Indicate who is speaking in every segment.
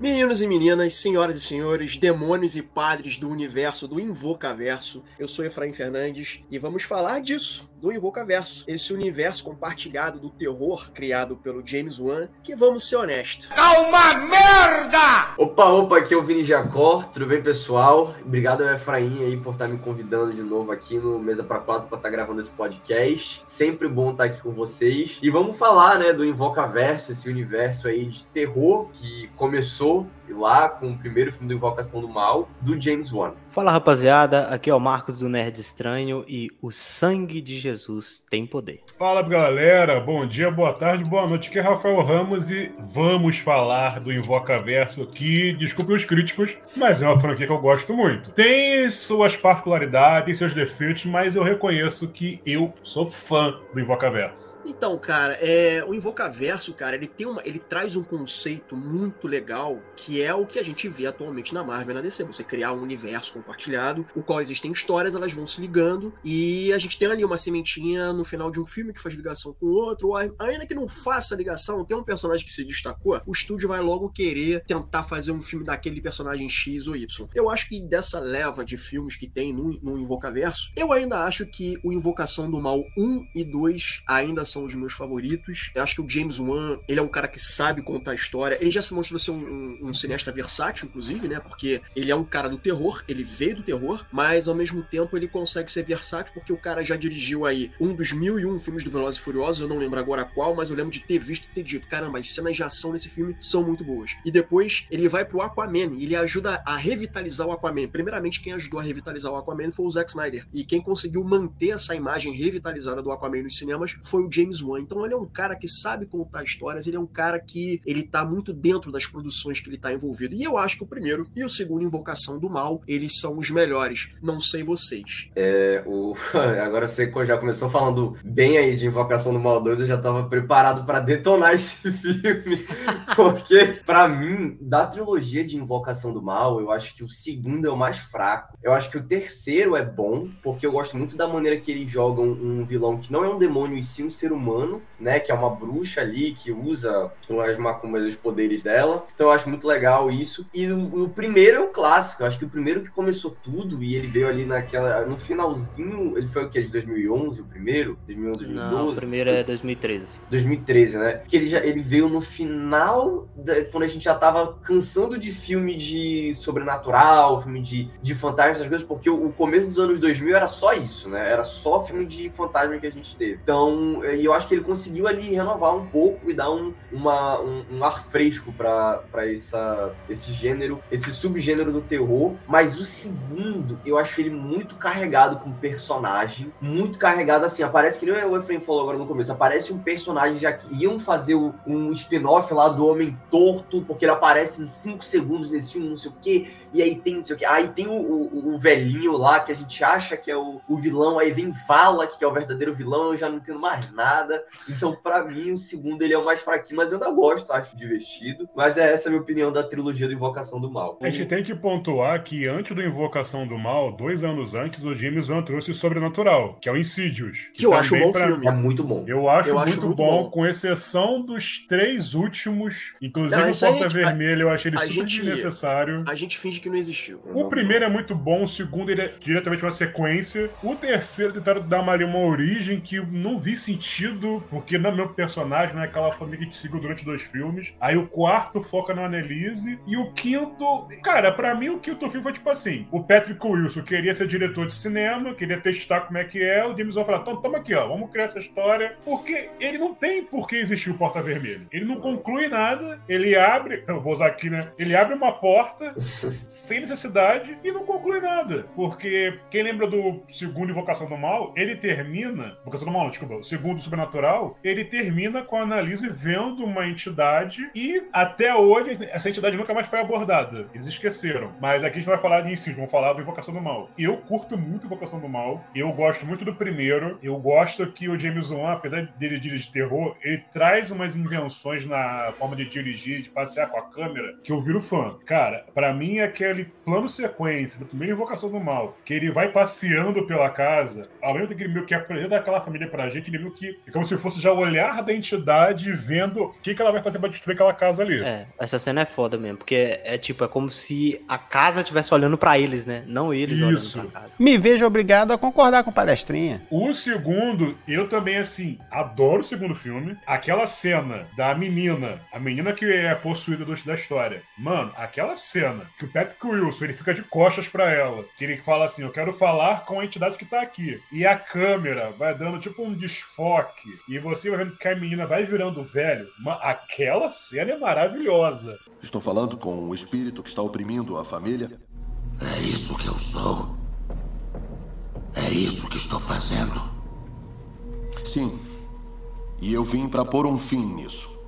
Speaker 1: Meninos e meninas, senhoras e senhores, demônios e padres do universo do Invocaverso, eu sou Efraim Fernandes e vamos falar disso, do Invocaverso, esse universo compartilhado do terror criado pelo James Wan, que vamos ser honestos.
Speaker 2: Calma, merda!
Speaker 3: Opa, opa, aqui é o Vini Jacó, tudo bem pessoal? Obrigado Efraim aí por estar me convidando de novo aqui no Mesa para Quatro para estar gravando esse podcast. Sempre bom estar aqui com vocês. E vamos falar, né, do Invocaverso, esse universo aí de terror que começou lá com o primeiro filme do Invocação do Mal, do James Wan.
Speaker 4: Fala rapaziada, aqui é o Marcos do Nerd Estranho e o sangue de Jesus tem poder.
Speaker 5: Fala galera, bom dia, boa tarde, boa noite. Aqui é Rafael Ramos e vamos falar do Invocaverso que, desculpe os críticos, mas é uma franquia que eu gosto muito. Tem suas particularidades, seus defeitos, mas eu reconheço que eu sou fã do Invocaverso.
Speaker 1: Então, cara, é, o Invocaverso, cara, ele tem uma, ele traz um conceito muito legal que é o que a gente vê atualmente na Marvel e na DC. Você criar um universo compartilhado, o qual existem histórias, elas vão se ligando, e a gente tem ali uma sementinha no final de um filme que faz ligação com o outro, ou ainda que não faça ligação, tem um personagem que se destacou, o estúdio vai logo querer tentar fazer um filme daquele personagem X ou Y. Eu acho que dessa leva de filmes que tem no, no Invocaverso, eu ainda acho que o Invocação do Mal 1 e 2 ainda são os meus favoritos. Eu acho que o James Wan, ele é um cara que sabe contar história, ele já se mostrou ser um, um, um cineasta versátil, inclusive, né? Porque ele é um cara do terror, ele veio do terror, mas ao mesmo tempo ele consegue ser versátil porque o cara já dirigiu aí um dos mil e um filmes do Velozes e Furiosos, eu não lembro agora qual, mas eu lembro de ter visto e ter dito, caramba, as cenas de ação nesse filme são muito boas. E depois ele vai pro Aquaman e ele ajuda a revitalizar o Aquaman. Primeiramente, quem ajudou a revitalizar o Aquaman foi o Zack Snyder. E quem conseguiu manter essa imagem revitalizada do Aquaman nos cinemas foi o James Wan. Então ele é um cara que sabe contar histórias, ele é um cara que ele tá muito dentro das produções que ele tá envolvido. E eu acho que o primeiro e o segundo Invocação do Mal, eles são os melhores. Não sei vocês.
Speaker 3: É, o... Agora você já começou falando bem aí de Invocação do Mal 2, eu já tava preparado para detonar esse filme. Porque, para mim, da trilogia de Invocação do Mal, eu acho que o segundo é o mais fraco. Eu acho que o terceiro é bom, porque eu gosto muito da maneira que eles jogam um vilão que não é um demônio e sim um ser humano, né? Que é uma bruxa ali que usa as macumbas os poderes dela. Então eu acho muito legal isso. E o, o, primeiro é o clássico. Eu acho que o primeiro que começou tudo e ele veio ali naquela. No finalzinho. Ele foi o que? De 2011, o primeiro? 2011, 2012?
Speaker 4: Não, o primeiro é 2013.
Speaker 3: 2013, né? Que ele, já, ele veio no final, da, quando a gente já tava cansando de filme de sobrenatural, filme de, de fantasma, essas coisas, porque o, o começo dos anos 2000 era só isso, né? Era só filme de fantasma que a gente teve. Então, e eu acho que ele conseguiu ali renovar um pouco e dar um, uma, um, um ar fresco para esse gênero, esse subgênero do terror. Mas o segundo, eu acho ele muito carregado com personagem, muito carregado assim. Aparece que nem o Efraim falou agora no começo, aparece um personagem já que iam fazer um spin-off lá do Homem Torto, porque ele aparece em 5 segundos nesse filme, não sei o quê, e aí tem não sei o quê. Aí tem o, o, o velhinho lá que a gente acha que é o, o vilão, aí vem Vala, que é o verdadeiro vilão, eu já não entendo mais nada. Então, para mim, o segundo ele é o mais fraquinho, mas eu ainda gosto, acho divertido. Mas é essa a minha opinião da trilogia do Invocação do Mal.
Speaker 5: A gente tem que pontuar que antes do Invocação do Mal, dois anos antes, o James Wan trouxe o Sobrenatural, que é o Insidious.
Speaker 1: Que, que eu acho bom
Speaker 3: pra...
Speaker 1: filme.
Speaker 3: É muito bom.
Speaker 5: Eu acho, eu muito, acho muito bom, bom, com exceção dos três últimos. Inclusive não, o Porta gente, Vermelha, eu achei ele super gente, desnecessário.
Speaker 1: A gente finge que não existiu.
Speaker 5: O primeiro é muito bom, o segundo ele é diretamente uma sequência. O terceiro tentaram dar uma, uma origem que não vi sentido, porque no meu personagem não é aquela família que seguiu durante dois filmes. Aí o quarto foca na Annelise. E o quinto. Cara, para mim o quinto filme foi tipo assim: o Patrick Wilson queria ser diretor de cinema, queria testar como é que é. O James Wan falou: então toma aqui, ó, vamos criar essa história. Porque ele não tem por que existir o Porta Vermelho. Ele não conclui nada, ele abre. Eu vou usar aqui, né? Ele abre uma porta sem necessidade e não conclui nada. Porque quem lembra do segundo Invocação do Mal, ele termina. Invocação do Mal, desculpa. O segundo Sobrenatural, ele termina com a Annalise vendo uma entidade e até hoje essa entidade nunca mais foi abordada. Eles esqueceram. Mas aqui a gente vai falar de ensino, vamos falar do Invocação do Mal. Eu curto muito Invocação do Mal. Eu gosto muito do primeiro primeiro. Eu gosto que o James Wan, apesar dele dirigir terror, ele traz umas invenções na forma de dirigir, de passear com a câmera, que eu viro fã. Cara, para mim é aquele plano sequência da primeira invocação do mal, que ele vai passeando pela casa, ao mesmo tempo que ele meio que apresenta aquela família pra gente, ele meio que é como se fosse já o olhar da entidade vendo o que, que ela vai fazer pra destruir aquela casa ali.
Speaker 4: É, essa cena é foda mesmo, porque é, é tipo, é como se a casa estivesse olhando pra eles, né? Não eles
Speaker 5: Isso.
Speaker 4: olhando pra casa.
Speaker 6: Me vejo obrigado a concordar com o palestrinha.
Speaker 5: O segundo, eu também, assim, adoro o segundo filme. Aquela cena da menina, a menina que é possuída do- da história. Mano, aquela cena que o Patrick Wilson, ele fica de costas pra ela. Que ele fala assim, eu quero falar com a entidade que tá aqui. E a câmera vai dando tipo um desfoque. E você vai vendo que a menina vai virando velho. Ma- aquela cena é maravilhosa.
Speaker 7: Estou falando com o espírito que está oprimindo a família.
Speaker 8: É isso que eu sou. É isso que estou fazendo.
Speaker 7: Sim. E eu vim para pôr um fim nisso.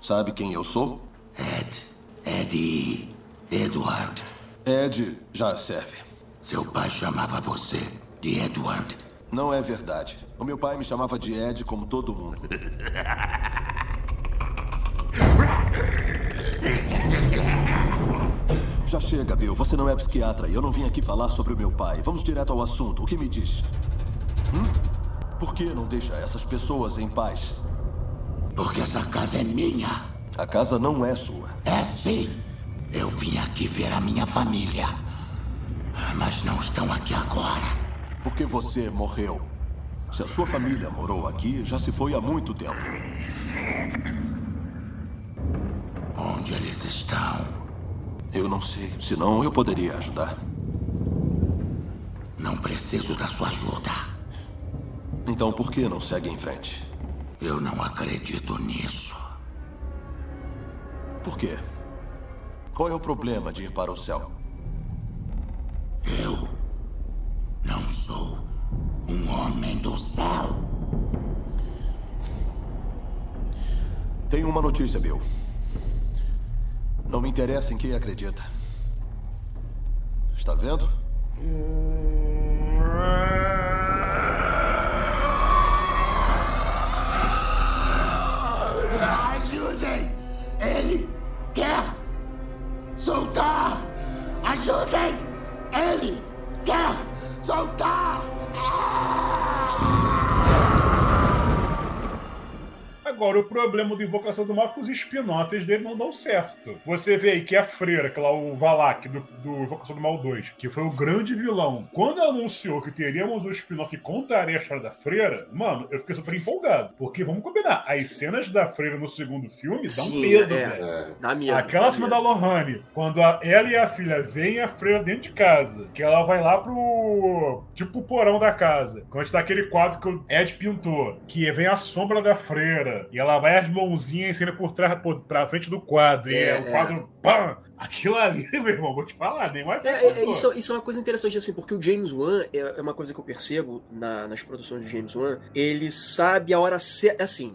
Speaker 7: Sabe quem eu sou?
Speaker 8: Ed. Eddie. Edward.
Speaker 7: Ed já serve.
Speaker 8: Seu pai chamava você de Edward.
Speaker 7: Não é verdade. O meu pai me chamava de Ed como todo mundo. Já chega, Bill. Você não é psiquiatra e eu não vim aqui falar sobre o meu pai. Vamos direto ao assunto. O que me diz? Hum? Por que não deixa essas pessoas em paz?
Speaker 8: Porque essa casa é minha.
Speaker 7: A casa não é sua.
Speaker 8: É sim. Eu vim aqui ver a minha família. Mas não estão aqui agora.
Speaker 7: Porque você morreu. Se a sua família morou aqui, já se foi há muito tempo.
Speaker 8: Onde eles estão?
Speaker 7: Eu não sei. Senão eu poderia ajudar.
Speaker 8: Não preciso da sua ajuda.
Speaker 7: Então por que não segue em frente?
Speaker 8: Eu não acredito nisso.
Speaker 7: Por quê? Qual é o problema de ir para o céu?
Speaker 8: Eu não sou um homem do céu.
Speaker 7: Tenho uma notícia, Bill. Não me interessa em quem acredita. Está vendo?
Speaker 8: Ajudem! Ele quer soltar! Ajudem! Ele quer soltar!
Speaker 5: Agora, o problema do Invocação do Mal é que os spin-offs dele não dão certo. Você vê aí que a freira, que lá o Valak do, do Invocação do Mal 2, que foi o grande vilão, quando anunciou que teríamos um spin-off que contaria a história da freira, mano, eu fiquei super empolgado. Porque vamos combinar, as cenas da freira no segundo filme dão
Speaker 1: Sim,
Speaker 5: medo,
Speaker 1: é.
Speaker 5: velho.
Speaker 3: É.
Speaker 1: Dá medo.
Speaker 5: Aquela cena da Lohane, quando a- ela e a filha veem a freira dentro de casa, que ela vai lá pro. tipo o porão da casa. Quando tá aquele quadro que o Ed pintou, que vem a sombra da freira, e ela vai as mãozinhas saindo por trás, por, pra frente do quadro, e
Speaker 1: É,
Speaker 5: é, o
Speaker 1: é.
Speaker 5: quadro. Pam! Aquilo ali, meu irmão, vou te falar, nem mais
Speaker 1: É, é, é, isso, isso é uma coisa interessante, assim, porque o James Wan é, é uma coisa que eu percebo na- nas produções de James Wan. Ele sabe a hora certa. Assim,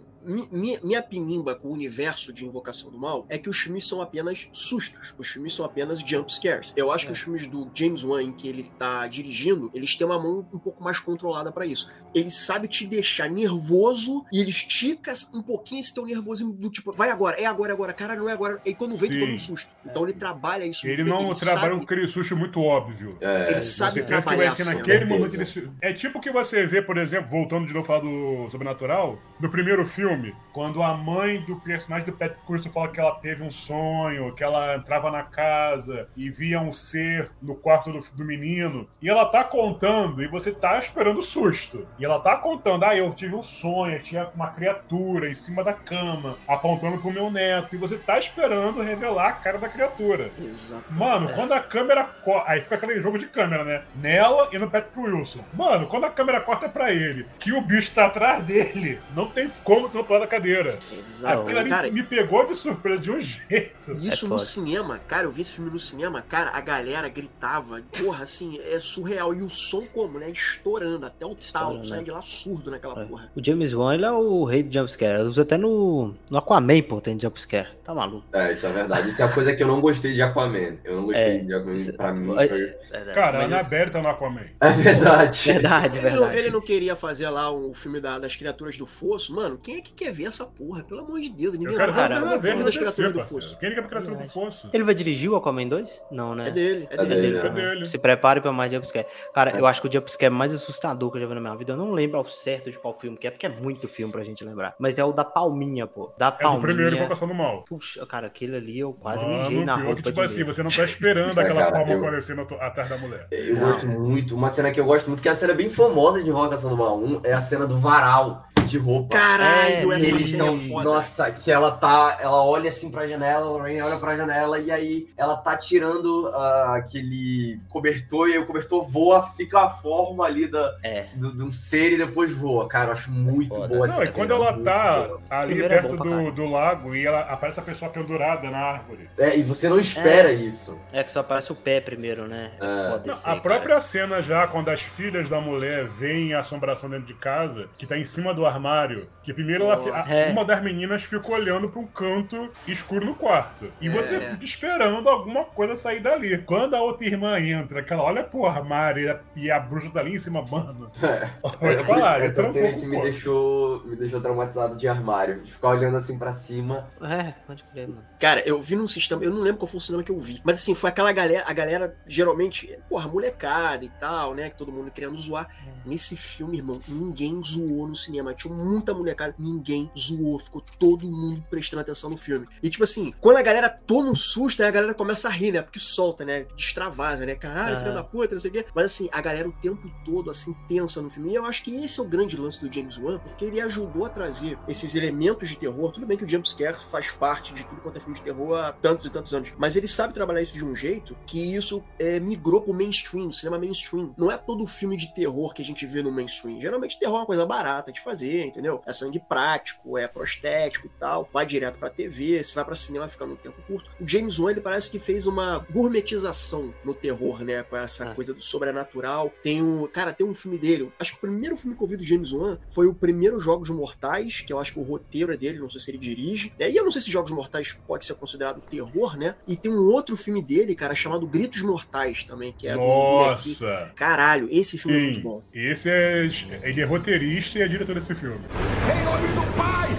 Speaker 1: minha, minha pinimba com o universo de Invocação do Mal é que os filmes são apenas sustos. Os filmes são apenas jump scares. Eu acho que os filmes do James Wan, em que ele tá dirigindo, eles têm uma mão um pouco mais controlada pra isso. Ele sabe te deixar nervoso e ele estica um pouquinho esse teu nervosismo do tipo, vai agora, é agora, é agora, cara, não é agora. E quando vem, tu toma um susto. Então ele trabalha isso
Speaker 5: Ele
Speaker 1: muito
Speaker 5: não trabalha
Speaker 1: sabe-
Speaker 5: com aquele susto muito óbvio.
Speaker 3: É,
Speaker 1: Ele sabe
Speaker 5: Você pensa que
Speaker 1: trabalhar
Speaker 5: vai ser naquele momento. Ele... É tipo que você vê, por exemplo, voltando de novo a falar do Sobrenatural, no primeiro filme, quando a mãe do personagem do Patrick Wilson fala que ela teve um sonho, que ela entrava na casa e via um ser no quarto do, do menino, e ela tá contando, e você tá esperando o susto. E ela tá contando, ah, eu tive um sonho, tinha uma criatura em cima da cama, apontando pro meu neto, e você tá esperando revelar a cara da criatura.
Speaker 1: Exato.
Speaker 5: Mano, quando a câmera. co- Aí fica aquele jogo de câmera, né? Nela e no Patrick Wilson. Mano, quando a câmera corta pra ele, que o bicho tá atrás dele, não tem como tu pé da cadeira.
Speaker 1: Exato.
Speaker 5: Aquilo ali
Speaker 1: Cara,
Speaker 5: me pegou de surpresa de um jeito.
Speaker 1: Isso
Speaker 4: É
Speaker 1: no cinema, cara, eu vi esse filme no cinema, cara, a galera gritava, porra, assim, é surreal. E o som como, né? Estourando, até o tal, sai
Speaker 4: né?
Speaker 1: de lá surdo naquela
Speaker 4: É.
Speaker 1: porra.
Speaker 4: O James Wan, ele é o rei do jumpscare. Ele usa até no, no Aquaman, pô, tem jumpscare. Tá maluco.
Speaker 3: É, isso é verdade. Isso é a coisa que eu não gostei de Aquaman. Eu não gostei
Speaker 4: É,
Speaker 3: de Aquaman,
Speaker 4: isso-
Speaker 3: pra mim.
Speaker 4: é-
Speaker 3: Foi...
Speaker 4: É,
Speaker 5: Cara, a
Speaker 4: mas esse-
Speaker 5: Annabelle tá no Aquaman.
Speaker 3: É verdade.
Speaker 4: Verdade,
Speaker 1: Ele não,
Speaker 4: verdade.
Speaker 1: ele não queria fazer lá o filme da- das criaturas do fosso. Mano, quem é que quer ver essa porra? Pelo amor de Deus, ninguém
Speaker 5: ver
Speaker 1: vai
Speaker 5: a
Speaker 1: ver o
Speaker 5: Annabelle
Speaker 1: filme
Speaker 5: no
Speaker 1: das criaturas do fosso.
Speaker 5: Quem liga pra criatura do fosso?
Speaker 4: Ele vai dirigir o Aquaman 2? Não, né?
Speaker 1: É dele, é
Speaker 3: É
Speaker 1: dele.
Speaker 3: dele,
Speaker 5: É dele.
Speaker 4: Se prepare pra mais jumpscare. Cara, eu acho que o jumpscare mais assustador que eu já vi na minha vida, eu não lembro ao certo de qual filme que é, porque é muito filme pra gente lembrar. Mas é o da Palminha, pô. Da
Speaker 5: É do
Speaker 4: Palminha.
Speaker 5: primeiro Invocação do Mal.
Speaker 4: Puxa, cara, aquele ali eu quase
Speaker 5: Mano,
Speaker 4: mijei na roupa
Speaker 5: que, tipo assim, você não tá esperando
Speaker 3: É,
Speaker 5: aquela palma aparecendo atrás da mulher.
Speaker 3: Eu gosto muito. Uma cena que eu gosto muito, que é a cena bem famosa de Invocação do Mal 1, é a cena do varal de roupa.
Speaker 1: Caralho,
Speaker 4: É,
Speaker 3: Eles
Speaker 1: cena é
Speaker 3: tão-
Speaker 1: foda.
Speaker 3: Nossa, que ela tá. Ela olha assim pra janela, a Lorraine olha pra janela e aí ela tá tirando ah, aquele cobertor e aí o cobertor voa, fica a forma ali da,
Speaker 4: É.
Speaker 3: do, de um ser e depois voa. Cara, eu acho muito
Speaker 4: Foda.
Speaker 3: boa essa
Speaker 5: Não, e
Speaker 3: cena.
Speaker 5: quando ela tá
Speaker 3: boa.
Speaker 5: ali
Speaker 4: Primeiro é
Speaker 5: perto do, do lago e ela aparece a pessoa pendurada na árvore.
Speaker 3: É, e você não espera isso.
Speaker 4: É que só aparece o pé primeiro, né? É,
Speaker 3: É.
Speaker 5: Não,
Speaker 4: isso
Speaker 5: a própria
Speaker 4: cara.
Speaker 5: cena já, quando as filhas da mulher veem a assombração dentro de casa, que tá em cima do armário, que primeiro ela, fi- a-
Speaker 4: É.
Speaker 5: uma das meninas fica olhando pra um canto escuro no quarto. E você
Speaker 1: É.
Speaker 5: fica esperando alguma coisa sair dali. Quando a outra irmã entra, que ela olha pro armário e a, e a bruxa tá ali em cima, mano. Vou te falar,
Speaker 3: essa
Speaker 5: entra um pouco
Speaker 3: que me deixou, me deixou traumatizado de armário. De ficar olhando assim pra cima.
Speaker 4: É, pode crer, mano.
Speaker 1: Cara, eu vi num sistema, eu não lembro qual foi o cinema que eu vi, mas assim, foi aquela galera, a galera geralmente, porra, molecada e tal, né, que todo mundo querendo zoar. Nesse filme, irmão, ninguém zoou no cinema, tinha muita molecada, ninguém zoou, ficou todo mundo prestando atenção no filme. E tipo assim, quando a galera toma um susto, aí a galera começa a rir, né, porque solta, né, extravasa, né, caralho, filho
Speaker 4: Aham.
Speaker 1: da puta, não sei o quê. Mas assim, a galera o tempo todo, assim, tensa no filme. E eu acho que esse é o grande lance do James Wan, porque ele ajudou a trazer esses elementos de terror. Tudo bem que o jumpscare faz parte de tudo quanto é filme de terror há tantos e tantos anos, mas ele sabe trabalhar isso de um jeito que isso é, migrou pro mainstream, cinema mainstream. Não é todo filme de terror que a gente vê no mainstream. Geralmente terror é uma coisa barata de fazer, entendeu? É sangue prático, é prostético e tal. Vai direto pra TV, se vai pra cinema fica num tempo curto. O James Wan, ele parece que fez uma gourmetização no terror, né? Com essa
Speaker 4: Ah.
Speaker 1: coisa do sobrenatural. Tem um. Cara, tem um filme dele. Acho que o primeiro filme que eu vi do James Wan foi o primeiro Jogos Mortais, que eu acho que o roteiro é dele, não sei se ele dirige. né? E eu não sei se Jogos Mortais pode ser considerado terror, né? E tem um outro filme dele, cara, chamado Gritos Mortais também, que é do.
Speaker 5: Nossa!
Speaker 1: Caralho, esse filme é muito
Speaker 5: Sim,
Speaker 1: bom.
Speaker 5: esse é. Ele é roteirista e é diretor desse filme.
Speaker 2: Nome do Pai,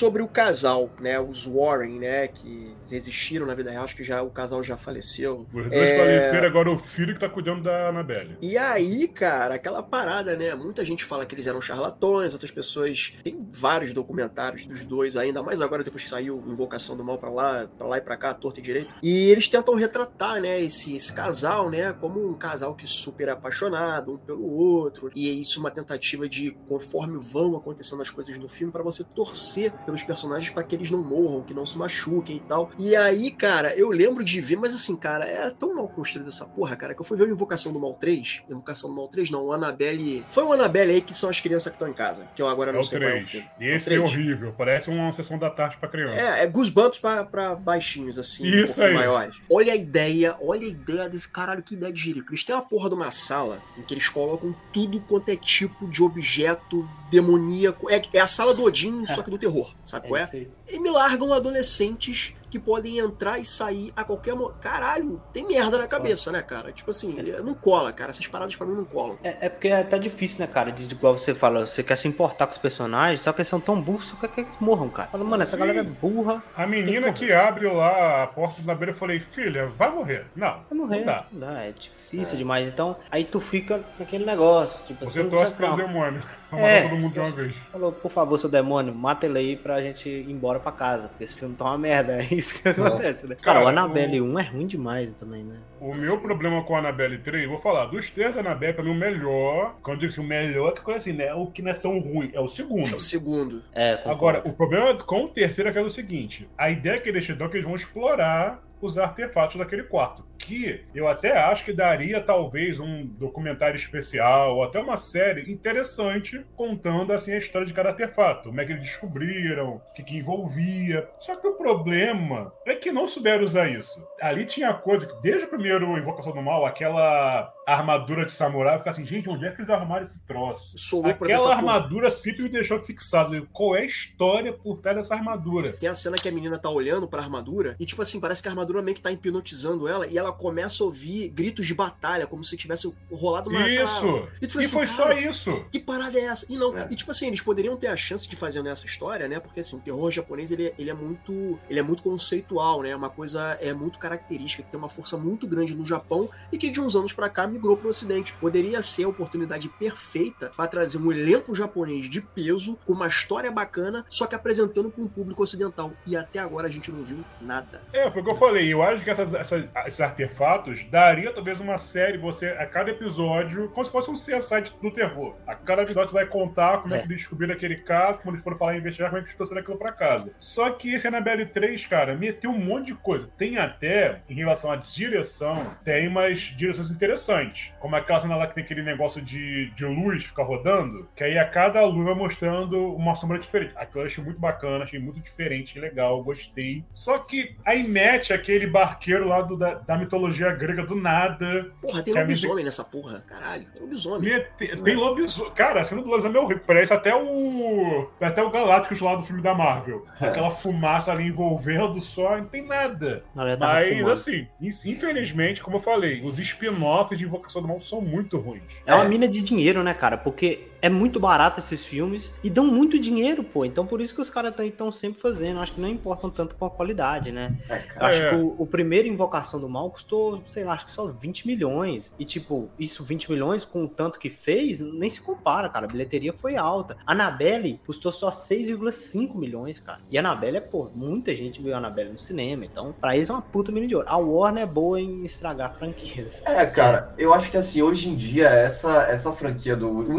Speaker 1: Sobre o casal, né? Os Warren, né? Que existiram na vida real, acho que já o casal já faleceu.
Speaker 5: Os dois
Speaker 1: É,
Speaker 5: faleceram, agora o filho que tá cuidando da Annabelle.
Speaker 1: E aí, cara, aquela parada, né? Muita gente fala que eles eram charlatões, outras pessoas. Tem vários documentários dos dois, ainda mais agora depois que saiu Invocação do Mal pra lá, para lá e pra cá, torto e direito. E eles tentam retratar, né, esse, esse casal, né, como um casal que super é apaixonado um pelo outro. E é isso uma tentativa de, conforme vão acontecendo as coisas no filme, pra você torcer pelos personagens pra que eles não morram, que não se machuquem e tal. E aí, cara, eu lembro de ver, mas assim, cara, é tão mal construída essa porra, cara, que eu fui ver o Invocação do Mal 3. Invocação do Mal 3, não, o Annabelle. Foi o Annabelle aí que são as crianças que estão em casa, que eu agora
Speaker 5: É
Speaker 1: não
Speaker 5: o
Speaker 1: sei qual é o
Speaker 5: 3.
Speaker 1: filme.
Speaker 5: E esse
Speaker 1: É
Speaker 5: é horrível. Parece uma sessão da tarde pra criança.
Speaker 1: É, é Goosebumps pra, pra baixinhos, assim, um
Speaker 5: Isso
Speaker 1: pouquinho
Speaker 5: aí.
Speaker 1: maiores. Olha a ideia, olha a ideia desse caralho, que ideia de jirico. Eles têm uma porra de uma sala em que eles colocam tudo quanto é tipo de objeto demoníaco. É, é a sala do Odin, só que do terror, sabe qual é?
Speaker 4: isso aí.
Speaker 1: E me largam adolescentes que podem entrar e sair a qualquer momento. Caralho, tem merda na cabeça, né, cara? Tipo assim, não cola, cara. Essas paradas pra mim não colam.
Speaker 4: É, é porque é até difícil, né, cara? De, igual você fala, você quer se importar com os personagens, só que eles são tão burros, só quer que eles morram, cara. Fala, mano, essa
Speaker 5: Sim.
Speaker 4: galera é burra.
Speaker 5: A menina que abre lá a porta da beira, eu falei, filha, vai morrer. Não,
Speaker 4: Vai morrer.
Speaker 5: não dá.
Speaker 4: Não dá, é difícil demais. Então, aí tu fica naquele negócio. Tipo,
Speaker 5: Você
Speaker 4: assim,
Speaker 5: torce pelo
Speaker 4: não.
Speaker 5: demônio.
Speaker 4: É.
Speaker 5: matar todo mundo de uma vez.
Speaker 4: Falou, por favor, seu demônio, mata ele aí pra gente ir embora pra casa. Porque esse filme tá uma merda. É isso que acontece, né? Cara,
Speaker 5: Cara,
Speaker 4: o Annabelle
Speaker 5: o-
Speaker 4: 1 é ruim demais também, né?
Speaker 5: O meu problema com a Annabelle 3, vou falar, dos três da Annabelle, pra mim o melhor, quando eu digo assim, o melhor, que coisa assim, né? O que não é tão ruim, é o segundo.
Speaker 1: O segundo.
Speaker 4: É, concordo.
Speaker 5: Agora, o problema com o terceiro é que é o seguinte: a ideia que eles te dão é que eles vão explorar os artefatos daquele quarto. Que eu até acho que daria talvez um documentário especial ou até uma série interessante contando assim a história de cada artefato, como é que eles descobriram, o que, que envolvia. Só que o problema é que não souberam usar isso. Ali tinha coisa que, desde o primeiro Invocação do Mal, aquela armadura de samurai, fica assim, gente, onde é que eles arrumaram esse troço?
Speaker 1: Ver
Speaker 5: Aquela
Speaker 1: essa porra.
Speaker 5: armadura sempre me deixou fixado. Qual é a história por trás dessa armadura?
Speaker 1: Tem a cena que a menina tá olhando pra armadura e, tipo assim, parece que a armadura meio que tá hipnotizando ela e ela começa a ouvir gritos de batalha, como se tivesse rolado uma.
Speaker 5: Isso!
Speaker 1: E,
Speaker 5: E
Speaker 1: fala
Speaker 5: foi
Speaker 1: assim,
Speaker 5: só
Speaker 1: "Cara,
Speaker 5: isso.
Speaker 1: Que parada é essa? E não,
Speaker 3: É.
Speaker 1: e tipo assim, eles poderiam ter a chance de fazer nessa história, né? Porque assim, o terror japonês ele, ele é muito, ele é muito conceitual, né? É Uma coisa é muito característica, que tem uma força muito grande no Japão e que de uns anos pra cá migrou pro ocidente. Poderia ser a oportunidade perfeita pra trazer um elenco japonês de peso com uma história bacana, só que apresentando para um público ocidental. E até agora a gente não viu nada.
Speaker 5: É, foi o que eu falei. Eu acho que essas- essas- esses artefatos daria talvez uma série, você, a cada episódio, como se fosse um CSI do terror. A cada episódio vai contar como é,
Speaker 4: É.
Speaker 5: que eles descobriram aquele caso, como eles foram para lá investigar, como é que eles trouxeram aquilo pra casa. Só que esse Annabelle 3, cara, meteu um monte de coisa. Tem até, em relação à direção, tem umas direções interessantes. Como aquela cena lá que tem aquele negócio de, de luz ficar rodando, que aí a cada luz vai mostrando uma sombra diferente. Aquilo eu achei muito bacana, achei muito diferente, legal, gostei. Só que aí mete aquele barqueiro lá do- da, da mitologia grega do nada.
Speaker 1: Porra, tem
Speaker 5: a
Speaker 1: lobisomem nessa porra. Caralho, tem lobisomem.
Speaker 5: Mete- tem lobisomem. Cara, a cena do lobisomem é horrível. Parece até o. Até o Galácticos lá do filme da Marvel. Aquela fumaça ali envolvendo só, não tem nada.
Speaker 4: Tava
Speaker 5: Mas, assim, in- infelizmente, como eu falei, os spin-offs de Invocação do Mal são muito ruins.
Speaker 4: É uma mina de dinheiro, né, cara? Porque é muito barato esses filmes e dão muito dinheiro, pô. Então por isso que os caras estão sempre fazendo. Acho que não importam tanto com a qualidade, né?
Speaker 3: É,
Speaker 4: Eu
Speaker 3: cara.
Speaker 4: acho
Speaker 5: É.
Speaker 4: que o, o primeiro Invocação do Mal custou, sei lá, acho que só 20 milhões. E, tipo, isso 20 milhões com o tanto que fez, nem se compara, cara. A bilheteria foi alta. Annabelle custou só 6,5 milhões, cara. E Annabelle é, pô, muita gente viu Annabelle no cinema. Então, pra eles é uma puta mina de ouro. A Warner é boa em estragar franquias.
Speaker 3: É, cara, eu acho que assim, hoje em dia, essa, essa franquia do. O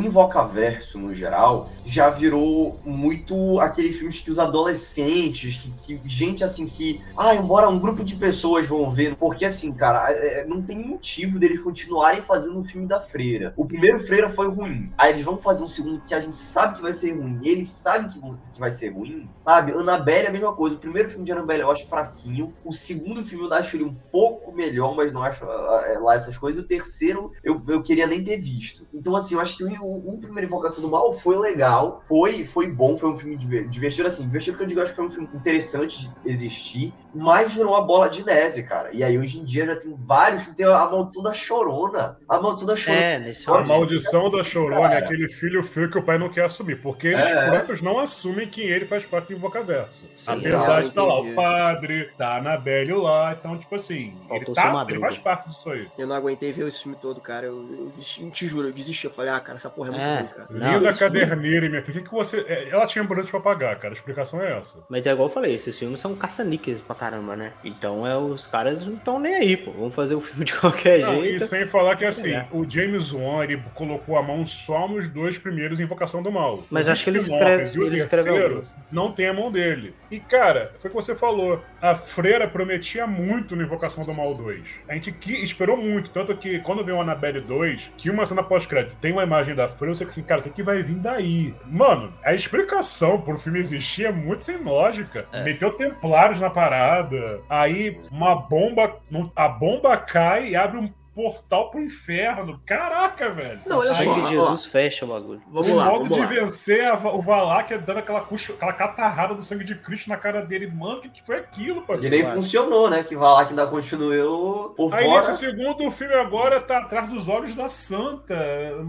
Speaker 3: Invocaverso, no geral, já virou muito aquele filme que os adolescentes, que, que gente assim que. Ah, embora um grupo de pessoas vão ver. Porque assim, cara, é, não tem motivo deles continuarem fazendo um filme da freira. O primeiro freira foi ruim. Aí eles vão fazer um segundo que a gente sabe que vai ser ruim. E eles sabem que, que vai ser ruim, sabe? Annabelle é a mesma coisa. O primeiro filme de Annabelle eu acho fraquinho. O segundo filme eu acho ele um pouco melhor, mas não acho ah, é, lá essas coisas. E o terceiro eu, eu queria nem ter visto. Então, assim, eu acho que o, o, o primeiro Invocação do Mal foi legal, foi, foi bom, foi um filme diver- divertido, assim, divertido porque eu digo, eu acho que foi um filme interessante de existir, mas virou uma bola de neve, cara. E aí, hoje em dia, já tem vários, tem a Maldição da Chorona. A Maldição da Chorona.
Speaker 4: É, nesse
Speaker 5: A maldição da Chorona é aquele filho feio que o pai não quer assumir, porque eles
Speaker 3: É.
Speaker 5: próprios não assumem que ele faz parte do Invocaverso.
Speaker 4: Sim,
Speaker 5: Apesar
Speaker 1: é,
Speaker 5: de estar lá
Speaker 1: entendi.
Speaker 5: o padre, tá a Anabelle lá, então, tipo assim, ele, tá, ele faz parte disso aí.
Speaker 1: Eu não aguentei ver esse filme todo, cara. Eu, eu, eu te juro, eu desisti. Eu falei, ah, cara, essa porra é muito
Speaker 4: É.
Speaker 1: cara.
Speaker 4: Não,
Speaker 5: Linda caderneira, minha filha, o que, que você. é, Ela tinha boleto pra pagar, cara. A explicação é essa.
Speaker 4: Mas é igual eu falei, esses filmes são caça-níqueis pra caramba, né? Então é, os caras não estão nem aí, pô. Vamos fazer o filme de qualquer
Speaker 5: Não, e
Speaker 4: jeito.
Speaker 5: sem falar que assim,
Speaker 4: É.
Speaker 5: o James Wan ele colocou a mão só nos dois primeiros Invocação do Mal.
Speaker 4: Mas acho que ele escreve,
Speaker 5: e o
Speaker 4: ele
Speaker 5: terceiro não tem a mão dele. E cara, foi o que você falou. A freira prometia muito no Invocação do Mal 2. A gente que, esperou muito, tanto que quando veio o Annabelle 2, que uma cena pós-crédito tem uma imagem da freira, sei que assim, cara, o que, que vai vir daí? Mano, a explicação pro filme existir é muito sem lógica.
Speaker 4: É.
Speaker 5: Meteu templários na parada, aí uma bomba, a bomba cai e abre um portal pro inferno. Caraca, velho.
Speaker 1: Não, olha só, ó,
Speaker 4: Jesus fecha o bagulho.
Speaker 1: Vamos
Speaker 5: o
Speaker 1: lá,
Speaker 5: modo
Speaker 1: vamos
Speaker 5: de
Speaker 1: lá.
Speaker 5: vencer a o Valak é dando aquela, cucho- aquela catarrada do sangue de Cristo na cara dele. Mano, o que, que foi aquilo,
Speaker 3: E
Speaker 5: parceiro?
Speaker 3: nem funcionou, né? Que que ainda continuou por
Speaker 5: Aí
Speaker 3: fora.
Speaker 5: nesse segundo filme agora tá atrás dos olhos da santa.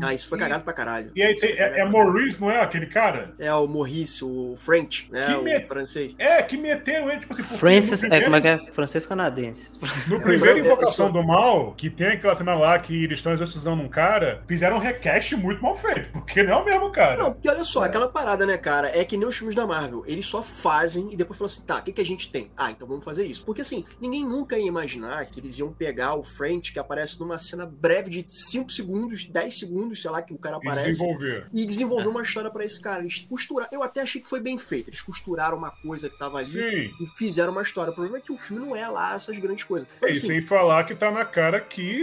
Speaker 1: Ah, isso foi
Speaker 5: E-
Speaker 1: cagado pra caralho.
Speaker 5: E aí tem, é, é Maurice, não é aquele cara?
Speaker 1: É o Maurice, o French, né?
Speaker 5: Que
Speaker 1: o
Speaker 5: me-
Speaker 1: francês.
Speaker 5: É, que meteram ele, tipo assim,
Speaker 4: Francis,
Speaker 5: no
Speaker 4: é, como é
Speaker 5: primeiro-
Speaker 4: que é? Francês canadense.
Speaker 5: No primeiro Invocação do Mal, que tem tem aquela cena lá que eles estão exorcizando um cara, fizeram um recast muito mal feito, porque não é o mesmo cara.
Speaker 1: Não, porque olha só, aquela parada, né, cara, é que nem os filmes da Marvel. Eles só fazem e depois falam assim, tá, o que, que a gente tem? Ah, então vamos fazer isso. Porque assim, ninguém nunca ia imaginar que eles iam pegar o French, que aparece numa cena breve de 5 segundos, 10 segundos, sei lá, que o cara
Speaker 5: E
Speaker 1: aparece.
Speaker 5: desenvolver.
Speaker 1: E desenvolver uma história pra esse cara. Eles costuraram. Eu até achei que foi bem feito. Eles costuraram uma coisa que tava ali
Speaker 5: Sim.
Speaker 1: e fizeram uma história. O problema é que o filme não é lá essas grandes coisas.
Speaker 5: E
Speaker 1: Assim,
Speaker 5: sem falar que tá na cara que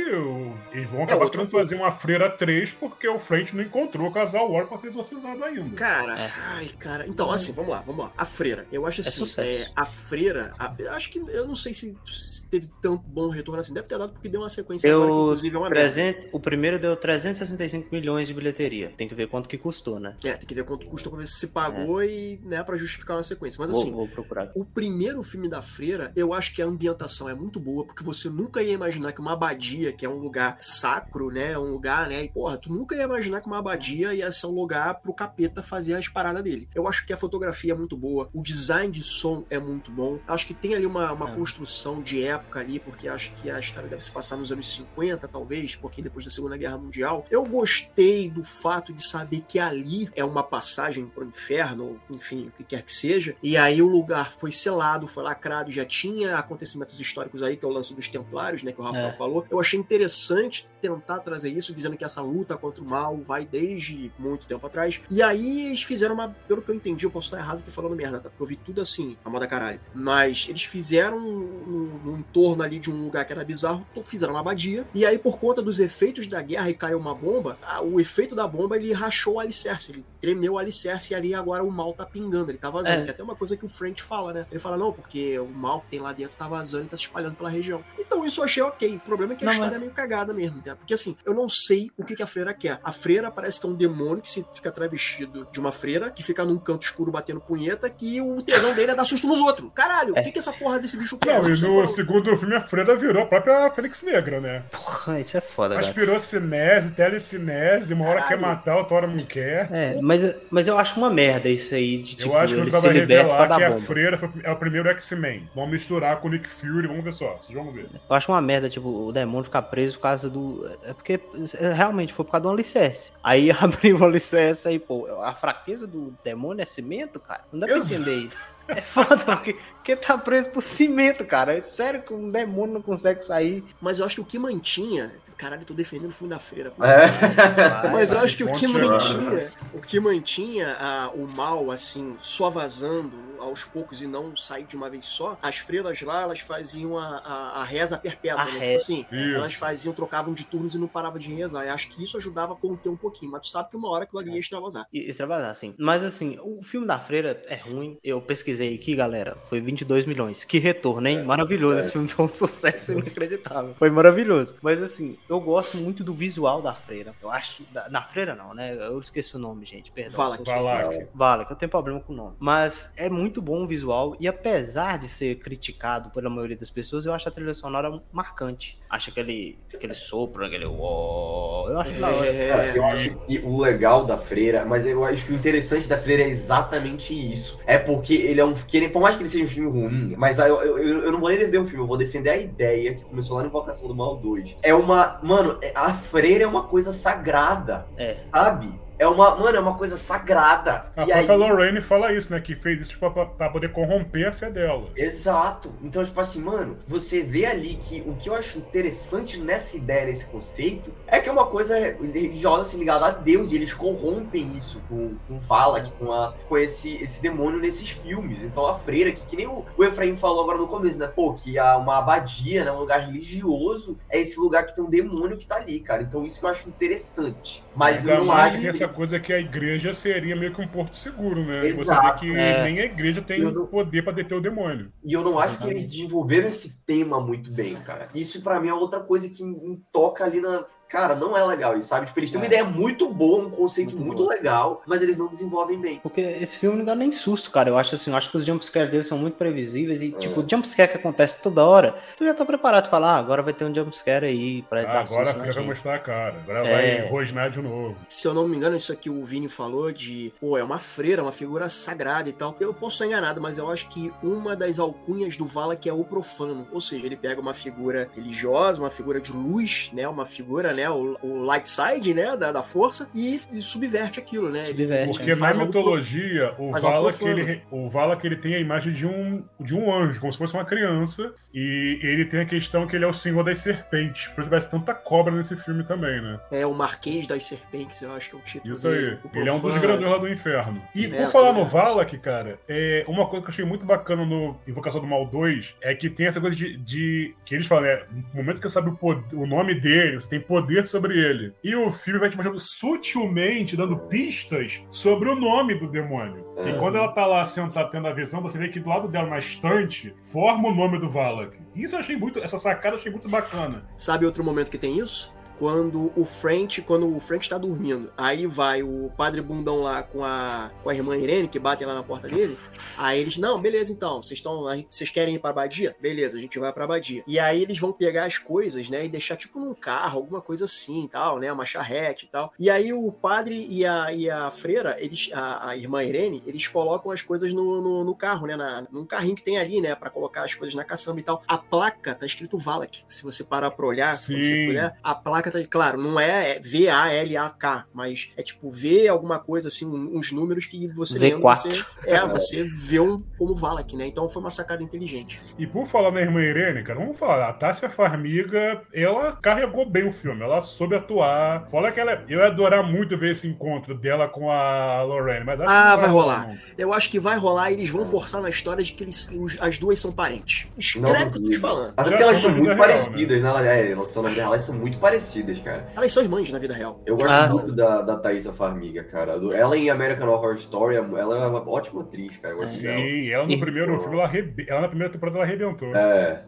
Speaker 5: eles vão acabar
Speaker 1: outra
Speaker 5: tendo que
Speaker 1: coisa.
Speaker 5: fazer uma freira 3 porque o Frente não encontrou o casal War pra ser exorcizado ainda.
Speaker 1: Cara,
Speaker 4: É.
Speaker 1: ai, cara. Então, assim, vamos lá, vamos lá. A freira. Eu acho
Speaker 4: É
Speaker 1: assim, é, a freira. a- eu acho que. Eu não sei se, se teve tanto bom retorno assim. Deve ter dado porque deu uma sequência agora que,
Speaker 4: Deu
Speaker 1: inclusive, é uma merda.
Speaker 4: 300, o primeiro deu 365 milhões de bilheteria. Tem que ver quanto que custou, né?
Speaker 1: É, tem que ver quanto custou pra ver se se pagou e, né, pra justificar uma sequência. Mas
Speaker 4: Vou,
Speaker 1: assim,
Speaker 4: vou procurar.
Speaker 1: O primeiro filme da Freira, eu acho que a ambientação é muito boa, porque você nunca ia imaginar que uma abadia, que é um lugar sacro, né? Um lugar, né? E, porra, tu nunca ia imaginar que uma abadia ia ser um lugar pro capeta fazer as paradas dele. Eu acho que a fotografia é muito boa, o design de som é muito bom. Acho que tem ali uma, uma
Speaker 4: É.
Speaker 1: construção de época ali, porque acho que a história deve se passar nos anos 50, talvez, porque depois da Segunda Guerra Mundial. Eu gostei do fato de saber que ali é uma passagem pro inferno, ou enfim, o que quer que seja. E aí o lugar foi selado, foi lacrado, já tinha acontecimentos históricos aí, que é o lance dos Templários, né, que o Rafael
Speaker 4: É.
Speaker 1: falou. Eu achei interessante tentar trazer isso, dizendo que essa luta contra o mal vai desde muito tempo atrás. E aí eles fizeram uma, pelo que eu entendi, eu posso estar errado aqui falando merda, tá? Porque eu vi tudo assim, a moda caralho. Mas eles fizeram no, no entorno ali de um lugar que era bizarro, fizeram uma abadia. E aí, por conta dos efeitos da guerra e caiu uma bomba, a- o efeito da bomba ele rachou o alicerce, ele tremeu o alicerce e ali agora o mal tá pingando, ele tá vazando.
Speaker 4: É.
Speaker 1: Que é até uma coisa que o French fala, né? Ele fala, não, porque o mal que tem lá dentro tá vazando e tá se espalhando pela região. Então isso eu achei ok. O problema é que a
Speaker 4: Não,
Speaker 1: história é meio cagada mesmo, tá? Porque assim, eu não sei o que, que a freira quer. A freira parece que é um demônio que se fica travestido de uma freira, que fica num canto escuro batendo punheta, que o tesão dele é dar susto nos outros. Caralho, o que, que essa porra desse bicho quer?
Speaker 5: Não, e no
Speaker 1: qual-
Speaker 5: segundo filme a Freira virou a própria Fênix Negra, né?
Speaker 4: Porra, isso é foda, cara.
Speaker 5: Aspirou cinese, telecinese, uma hora quer
Speaker 1: Caralho.
Speaker 5: matar, outra hora não quer.
Speaker 4: É, mas, mas eu acho uma merda isso aí de tipo,
Speaker 5: eu acho que
Speaker 4: ele se
Speaker 5: vai
Speaker 4: liberta pra
Speaker 5: revelar
Speaker 4: dar
Speaker 5: que a
Speaker 4: bomba.
Speaker 5: Freira foi- é o primeiro X-Men. Vamos misturar com o Nick Fury, vamos ver só. Vocês vão ver.
Speaker 4: Eu acho uma merda, tipo, o demônio ficar preso por causa do. É porque é, realmente foi por causa do alicerce. Aí abriu o alicerce aí, pô. A fraqueza do demônio é cimento, cara. Não dá pra
Speaker 5: Exato.
Speaker 4: entender isso. É foda, porque, porque tá preso por cimento, cara. É sério que um demônio não consegue sair.
Speaker 1: Mas eu acho que o que mantinha. Caralho, eu tô defendendo o filme da freira. pô.
Speaker 3: É.
Speaker 1: Mas eu acho que o que mantinha, o que mantinha ah, o mal, assim, só vazando aos poucos e não sair de uma vez só, as freiras lá, elas faziam a, a, a reza perpétua,
Speaker 4: A
Speaker 1: né? Tipo assim,
Speaker 5: Isso.
Speaker 1: elas faziam, trocavam de turnos e não paravam de rezar. Eu acho que isso ajudava a conter um pouquinho, mas tu sabe que uma hora aquilo ali ia extravasar.
Speaker 4: E extravasar, assim. Mas assim, o filme da Freira é ruim. Eu pesquisei aqui, galera. Foi 22 milhões. Que retorno, hein? Maravilhoso. Esse filme foi um sucesso inacreditável. Foi maravilhoso. Mas assim, eu gosto muito do visual da Freira. Eu acho. Da, da Freira não, né? Eu esqueci o nome, gente. Perdão.
Speaker 1: Valak.
Speaker 5: Valak.
Speaker 4: Vale, que eu tenho problema com o nome. Mas é muito bom o visual. E apesar de ser criticado pela maioria das pessoas, eu acho a trilha sonora marcante. Acho aquele, aquele sopro, aquele. Eu acho da hora.
Speaker 1: É,
Speaker 3: eu acho que o legal da freira, mas eu acho que o interessante da freira é exatamente isso. É porque ele é um. Que, ele- por mais que ele seja um filme ruim, mas eu, eu, eu- não vou nem defender o filme, eu vou defender a ideia que começou lá no Invocação do Mal 2. É uma. Mano, é- a freira é uma coisa sagrada,
Speaker 4: É.
Speaker 3: sabe? É uma. Mano, é uma coisa sagrada.
Speaker 5: A
Speaker 3: e aí.
Speaker 5: própria Lorraine fala isso, né? Que fez isso pra, pra- pra poder corromper a fé dela.
Speaker 3: Exato. Então, tipo assim, mano, você vê ali que o que eu acho interessante nessa ideia, nesse conceito, é que é uma coisa religiosa assim, ligada a Deus, e eles corrompem isso com, com Valak, com, a, com esse, esse demônio nesses filmes. Então a freira, que, que nem o, o Efraim falou agora no começo, né? Pô, que a, uma abadia, né? Um lugar religioso, é esse lugar que tem um demônio que tá ali, cara. Então isso que eu acho interessante. Mas eu
Speaker 5: Ainda
Speaker 3: não acho
Speaker 5: coisa que a igreja seria meio que um porto seguro, né?
Speaker 3: Exato.
Speaker 5: Você vê que
Speaker 4: É.
Speaker 5: nem a igreja tem
Speaker 3: não-
Speaker 5: poder pra deter o demônio.
Speaker 3: E eu não acho que eles desenvolveram esse tema muito bem, cara. Isso pra mim é outra coisa que me toca ali na, Cara, não é legal isso, sabe? Tipo, eles têm uma
Speaker 4: É.
Speaker 3: ideia muito boa, um conceito
Speaker 4: Muito
Speaker 3: muito, legal, mas eles não desenvolvem bem.
Speaker 4: Porque esse filme não dá nem susto, cara. Eu acho assim, eu acho que os jumpscares dele são muito previsíveis e,
Speaker 3: É.
Speaker 4: tipo, o jumpscare que acontece toda hora, tu já tá preparado pra falar, ah, agora vai ter um jumpscare aí pra
Speaker 5: Ah,
Speaker 4: dar
Speaker 5: agora a
Speaker 4: susto
Speaker 5: filha vai mostrar a cara. Agora
Speaker 4: É.
Speaker 5: vai rosnar de novo.
Speaker 1: Se eu não me engano, isso aqui o Vini falou de, pô, é uma freira, uma figura sagrada e tal. Eu posso estar enganado, mas eu acho que uma das alcunhas do Valak é o profano. Ou seja, ele pega uma figura religiosa, uma figura de luz, né? Uma figura, né? O, o light side, né? Da, da força e, e subverte aquilo, né? Ele
Speaker 4: Subverte,
Speaker 5: Porque
Speaker 1: é,
Speaker 5: na mitologia, o Valak,
Speaker 1: profano.
Speaker 5: ele, o Valak ele tem a imagem de um, de um anjo, como se fosse uma criança. E ele tem a questão que ele é o senhor das serpentes. Por isso parece tanta cobra nesse filme também, né?
Speaker 1: É o Marquês das Serpentes, eu acho que é o título
Speaker 5: Isso aí.
Speaker 1: dele. O
Speaker 5: Ele é um dos grandões lá do inferno. E
Speaker 1: É,
Speaker 5: por falar
Speaker 1: tô
Speaker 5: no. Valak, cara, é, uma coisa que eu achei muito bacana no Invocação do Mal 2 é que tem essa coisa de. de- que eles falam, é, no momento que você sabe o, pod- o nome dele, você tem poder sobre ele. E o filme vai te mostrando sutilmente, dando pistas sobre o nome do demônio. E
Speaker 3: É.
Speaker 5: quando ela tá lá sentada tendo a visão, você vê que do lado dela, na estante, forma o nome do Valak. Isso eu achei muito. Essa sacada eu achei muito bacana.
Speaker 1: Sabe outro momento que tem isso? Quando o French, quando o French tá dormindo, aí vai o padre bundão lá com a, com a irmã Irene, que batem lá na porta dele. Aí eles, não, beleza então, vocês estão, vocês querem ir pra abadia? Beleza, a gente vai pra abadia. E aí eles vão pegar as coisas, né, e deixar tipo num carro, alguma coisa assim, e tal, né, uma charrete e tal. E aí o padre e a, e a freira, eles, a, a irmã Irene, eles colocam as coisas no, no, no carro, né, na, num carrinho que tem ali, né, pra colocar as coisas na caçamba e tal. A placa tá escrito Valak. Se você parar pra olhar, se você
Speaker 5: Sim.
Speaker 1: puder, a placa tá, claro, não é é V-A-L-A-K, mas é tipo V alguma coisa assim, uns números que você lembra,
Speaker 4: V4.
Speaker 1: você, é, você vê um como Valak, né? Então foi uma sacada inteligente.
Speaker 5: E por falar na irmã Irene, cara, vamos falar, a Tássia Farmiga, ela carregou bem o filme, ela soube atuar. Fala que ela. Eu ia adorar muito ver esse encontro dela com a Lorraine, mas acho
Speaker 1: Ah,
Speaker 5: que não
Speaker 1: vai rolar.
Speaker 5: não.
Speaker 1: Eu acho que vai rolar e eles vão forçar na história de que eles, os- as duas são parentes.
Speaker 3: Não
Speaker 1: Escreve o que eu tô te falando.
Speaker 3: Até porque elas
Speaker 5: são
Speaker 3: muito
Speaker 5: real,
Speaker 3: parecidas, né? Ela- É, elas são na elas são muito parecidas, cara.
Speaker 1: Elas são irmãs na vida real.
Speaker 3: Eu gosto
Speaker 4: Ah,
Speaker 3: muito da, da Thaisa Farmiga, cara. Do- Ela em American Horror Story, ela é uma ótima atriz, cara.
Speaker 5: Sim, ela no primeiro filme, ela, arrebe... ela na primeira temporada ela arrebentou.
Speaker 3: É.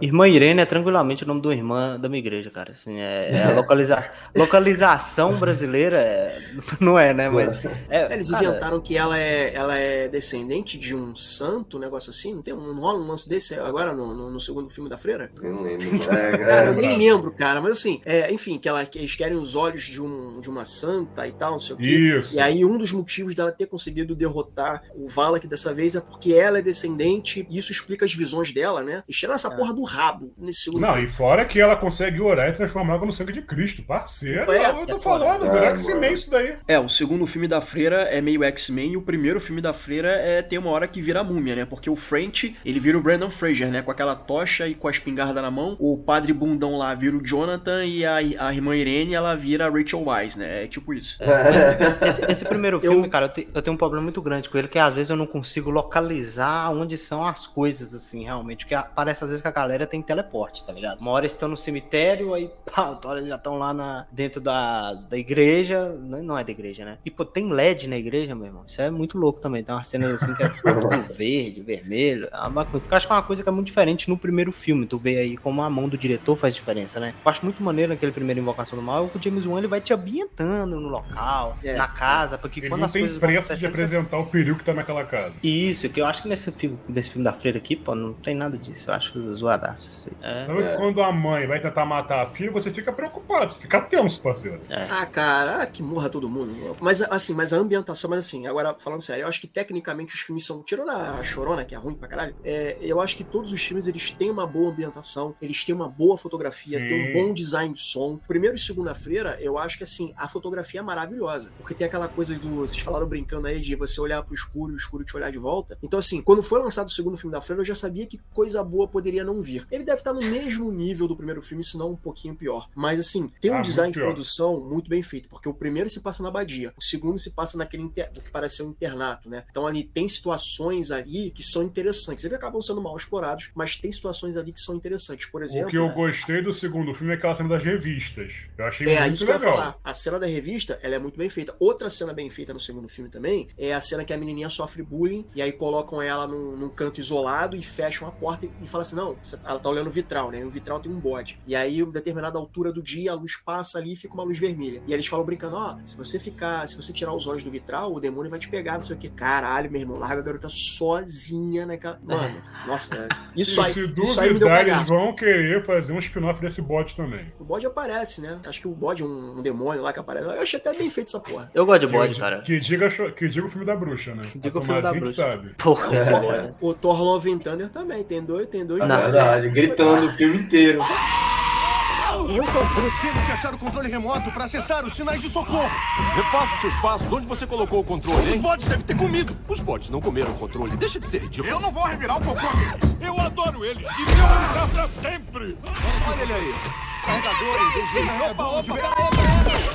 Speaker 4: Irmã Irene é tranquilamente o nome do irmã da minha igreja, cara. Assim, é, é a localiza... localização brasileira é- não é, né? Mas é,
Speaker 1: Eles
Speaker 4: cara,
Speaker 1: inventaram que ela é, ela é descendente de um santo, um negócio assim. Não tem um, não rola um lance desse agora no, no- no segundo filme da freira?
Speaker 3: Eu não lembro. É,
Speaker 1: Cara, eu
Speaker 3: é,
Speaker 1: nem lembro, cara, mas assim, é, enfim, que, ela, que eles querem os olhos de, um, de uma santa e tal, não sei o quê.
Speaker 5: Isso.
Speaker 1: E aí, um dos motivos dela ter conseguido derrotar o Valak dessa vez é porque ela é descendente, e isso explica as visões dela, né? E cheira essa porra do rabo nesse segundo
Speaker 5: Não, e fora que ela consegue orar e transformar água no sangue de Cristo, parceiro.
Speaker 1: É,
Speaker 5: eu tô
Speaker 1: é
Speaker 5: falando,
Speaker 3: É,
Speaker 5: X-Men isso daí.
Speaker 9: É, o segundo filme da Freira é meio X-Men e o primeiro filme da Freira é tem uma hora que vira a múmia, né? Porque o French, ele vira o Brandon Fraser, né? Com aquela tocha e com a espingarda na mão. O padre bundão lá vira o Jonathan e a, a irmã Irene, ela vira a Rachel Wise, né? É tipo isso.
Speaker 4: Esse, esse primeiro
Speaker 1: Eu-
Speaker 4: filme, cara, eu, te- eu tenho um problema muito grande com ele, que às vezes eu não consigo localizar onde são as coisas, assim, realmente. Porque parece às vezes que a galera tem teleporte, tá ligado? Uma hora eles estão no cemitério, aí, pá, outra hora eles já estão lá na, dentro da, da igreja. Não não é da igreja, né? E, pô, tem LED na igreja, meu irmão. Isso é muito louco também. Tem umas cenas assim que é tudo verde, vermelho. É uma coisa- Eu acho que é uma coisa que é muito diferente no primeiro filme. Tu vê aí como a mão do diretor faz diferença, né? Eu acho muito maneiro naquele primeiro Invocação do Mal, que o James Wan ele vai te ambientando no local,
Speaker 1: É,
Speaker 4: na casa, porque
Speaker 5: Ele
Speaker 4: quando
Speaker 5: não
Speaker 4: as
Speaker 5: tem
Speaker 4: coisas vão
Speaker 5: pressa de
Speaker 4: acontecendo, você-
Speaker 5: apresentar o perigo que tá naquela casa.
Speaker 4: Isso, que eu acho que nesse filme, desse filme da Freira aqui, pô, não tem nada disso. Eu acho zoadaço. aí. É,
Speaker 5: Sabe que quando a mãe vai tentar matar a filha, você fica preocupado, fica tenso, parceiro.
Speaker 1: Ah, cara, ah, que morra todo mundo. Mas assim, mas a ambientação, mas assim, agora falando sério, eu acho que tecnicamente os filmes são. Tirando a Chorona, que é ruim pra caralho, é, eu acho que todos os filmes eles têm uma boa ambientação, eles têm uma boa fotografia,
Speaker 5: Sim.
Speaker 1: tem um bom design de som. Primeiro e segunda-feira, eu acho que assim, a fotografia é maravilhosa. Porque tem aquela coisa do. Vocês falaram brincando aí de você olhar pro escuro e o escuro te olhar de volta. Então, assim, quando foi lançado o segundo filme da Freira, eu já sabia que coisa boa poderia não vir. Ele deve estar no mesmo nível do primeiro filme, se não um pouquinho pior. Mas assim, tem um
Speaker 5: Ah,
Speaker 1: design de produção muito bem feito, porque o primeiro se passa na abadia, o segundo se passa naquele inter... que parece ser um internato, né? Então ali tem situações ali que são interessantes. Eles acabam sendo mal explorados, mas tem situações ali que são interessantes. Por exemplo,
Speaker 5: O que eu gostei do segundo filme é aquela cena das revistas. Eu achei
Speaker 1: é,
Speaker 5: muito
Speaker 1: isso que eu ia
Speaker 5: legal.
Speaker 1: falar. A cena da revista, ela é muito bem feita. Outra cena bem feita no segundo filme também é a cena que a menininha sofre bullying e aí colocam ela num, num canto isolado e fecham a porta e, e falam assim: não, ela tá olhando o vitral, né? E o vitral tem um bode. E aí, em determinada altura do dia, a luz passa ali e fica uma luz vermelha. E eles falam brincando: ó, se você ficar, se você tirar os olhos do vitral, o demônio vai te pegar, não sei o que. Caralho, meu irmão, larga a garota sozinha naquela. Mano, nossa, é. isso aí.
Speaker 5: se
Speaker 1: Isso aí me deu
Speaker 5: duvidar, eles vão querer fazer um spin-off desse bot também.
Speaker 1: O bode aparece, né? Acho que o bode é um, um demônio lá que aparece. Eu achei até bem feito essa porra.
Speaker 4: Eu gosto de
Speaker 5: Que,
Speaker 4: bode, cara.
Speaker 5: que diga, que diga o filme da bruxa, né?
Speaker 4: diga o filme da bruxa.
Speaker 5: sabe.
Speaker 4: Porra, bode.
Speaker 1: O Thor Love and Thunder também, tem dois, tem dois.
Speaker 3: É
Speaker 4: Não.
Speaker 3: verdade, gritando o filme inteiro.
Speaker 10: Eu sou o Groot.
Speaker 2: Temos que achar o controle remoto para acessar os sinais de socorro.
Speaker 10: Refaça seus passos. Onde você colocou o controle,
Speaker 2: Os
Speaker 10: hein?
Speaker 2: bodes devem ter comido.
Speaker 10: Os bots não comeram o controle. Deixa de ser ridículo.
Speaker 2: Eu não vou revirar o cocô deles. Eu adoro eles. E meu lugar pra sempre.
Speaker 10: Olha ele aí. Carregador, entendi. Opa, opa,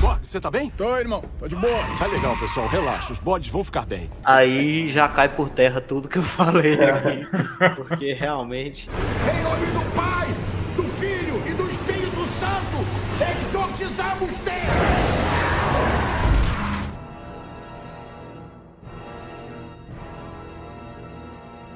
Speaker 10: Borg, você tá bem?
Speaker 2: Tô, irmão. Tô de boa.
Speaker 10: Tá legal, pessoal. Relaxa. Os bodes vão ficar bem.
Speaker 4: Aí já cai por terra tudo que eu falei aqui. Porque realmente.
Speaker 2: Em nome do Pai, do Filho e do Espírito Santo, exorcizamos terra.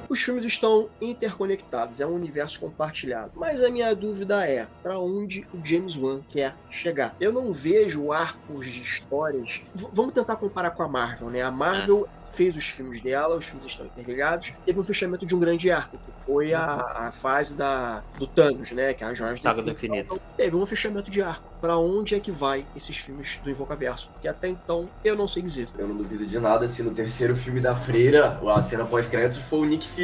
Speaker 1: Os filmes estão interconectados, é um universo compartilhado. Mas a minha dúvida é, para onde o James Wan quer chegar? Eu não vejo arcos de histórias. V- vamos tentar comparar com a Marvel, né? A Marvel fez os filmes dela, os filmes estão interligados. Teve um fechamento de um grande arco, que foi a, a fase da, do Thanos, né? Que é a Joias
Speaker 4: Saga do
Speaker 1: Infinito.
Speaker 4: Infinito.
Speaker 1: Teve um fechamento de arco. Para onde é que vai esses filmes do Invocaverso? Porque até então eu não sei dizer.
Speaker 3: Eu não duvido de nada se no terceiro filme da Freira, a cena pós-créditos foi o Nick Fury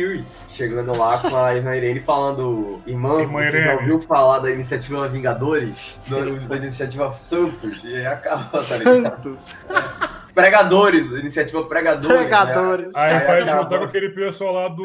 Speaker 3: chegando lá com a Irmã Irene falando: Irmã,
Speaker 5: Irmã
Speaker 3: você já
Speaker 5: Irene.
Speaker 3: ouviu falar da iniciativa Vingadores? Da, da iniciativa Santos? E aí acaba, tá ligado?
Speaker 4: Santos.
Speaker 3: Pregadores, iniciativa Pregadores. né?
Speaker 4: Pregadores.
Speaker 5: Aí
Speaker 3: Aí
Speaker 5: vai
Speaker 3: acaba.
Speaker 5: juntar com aquele pessoal lá do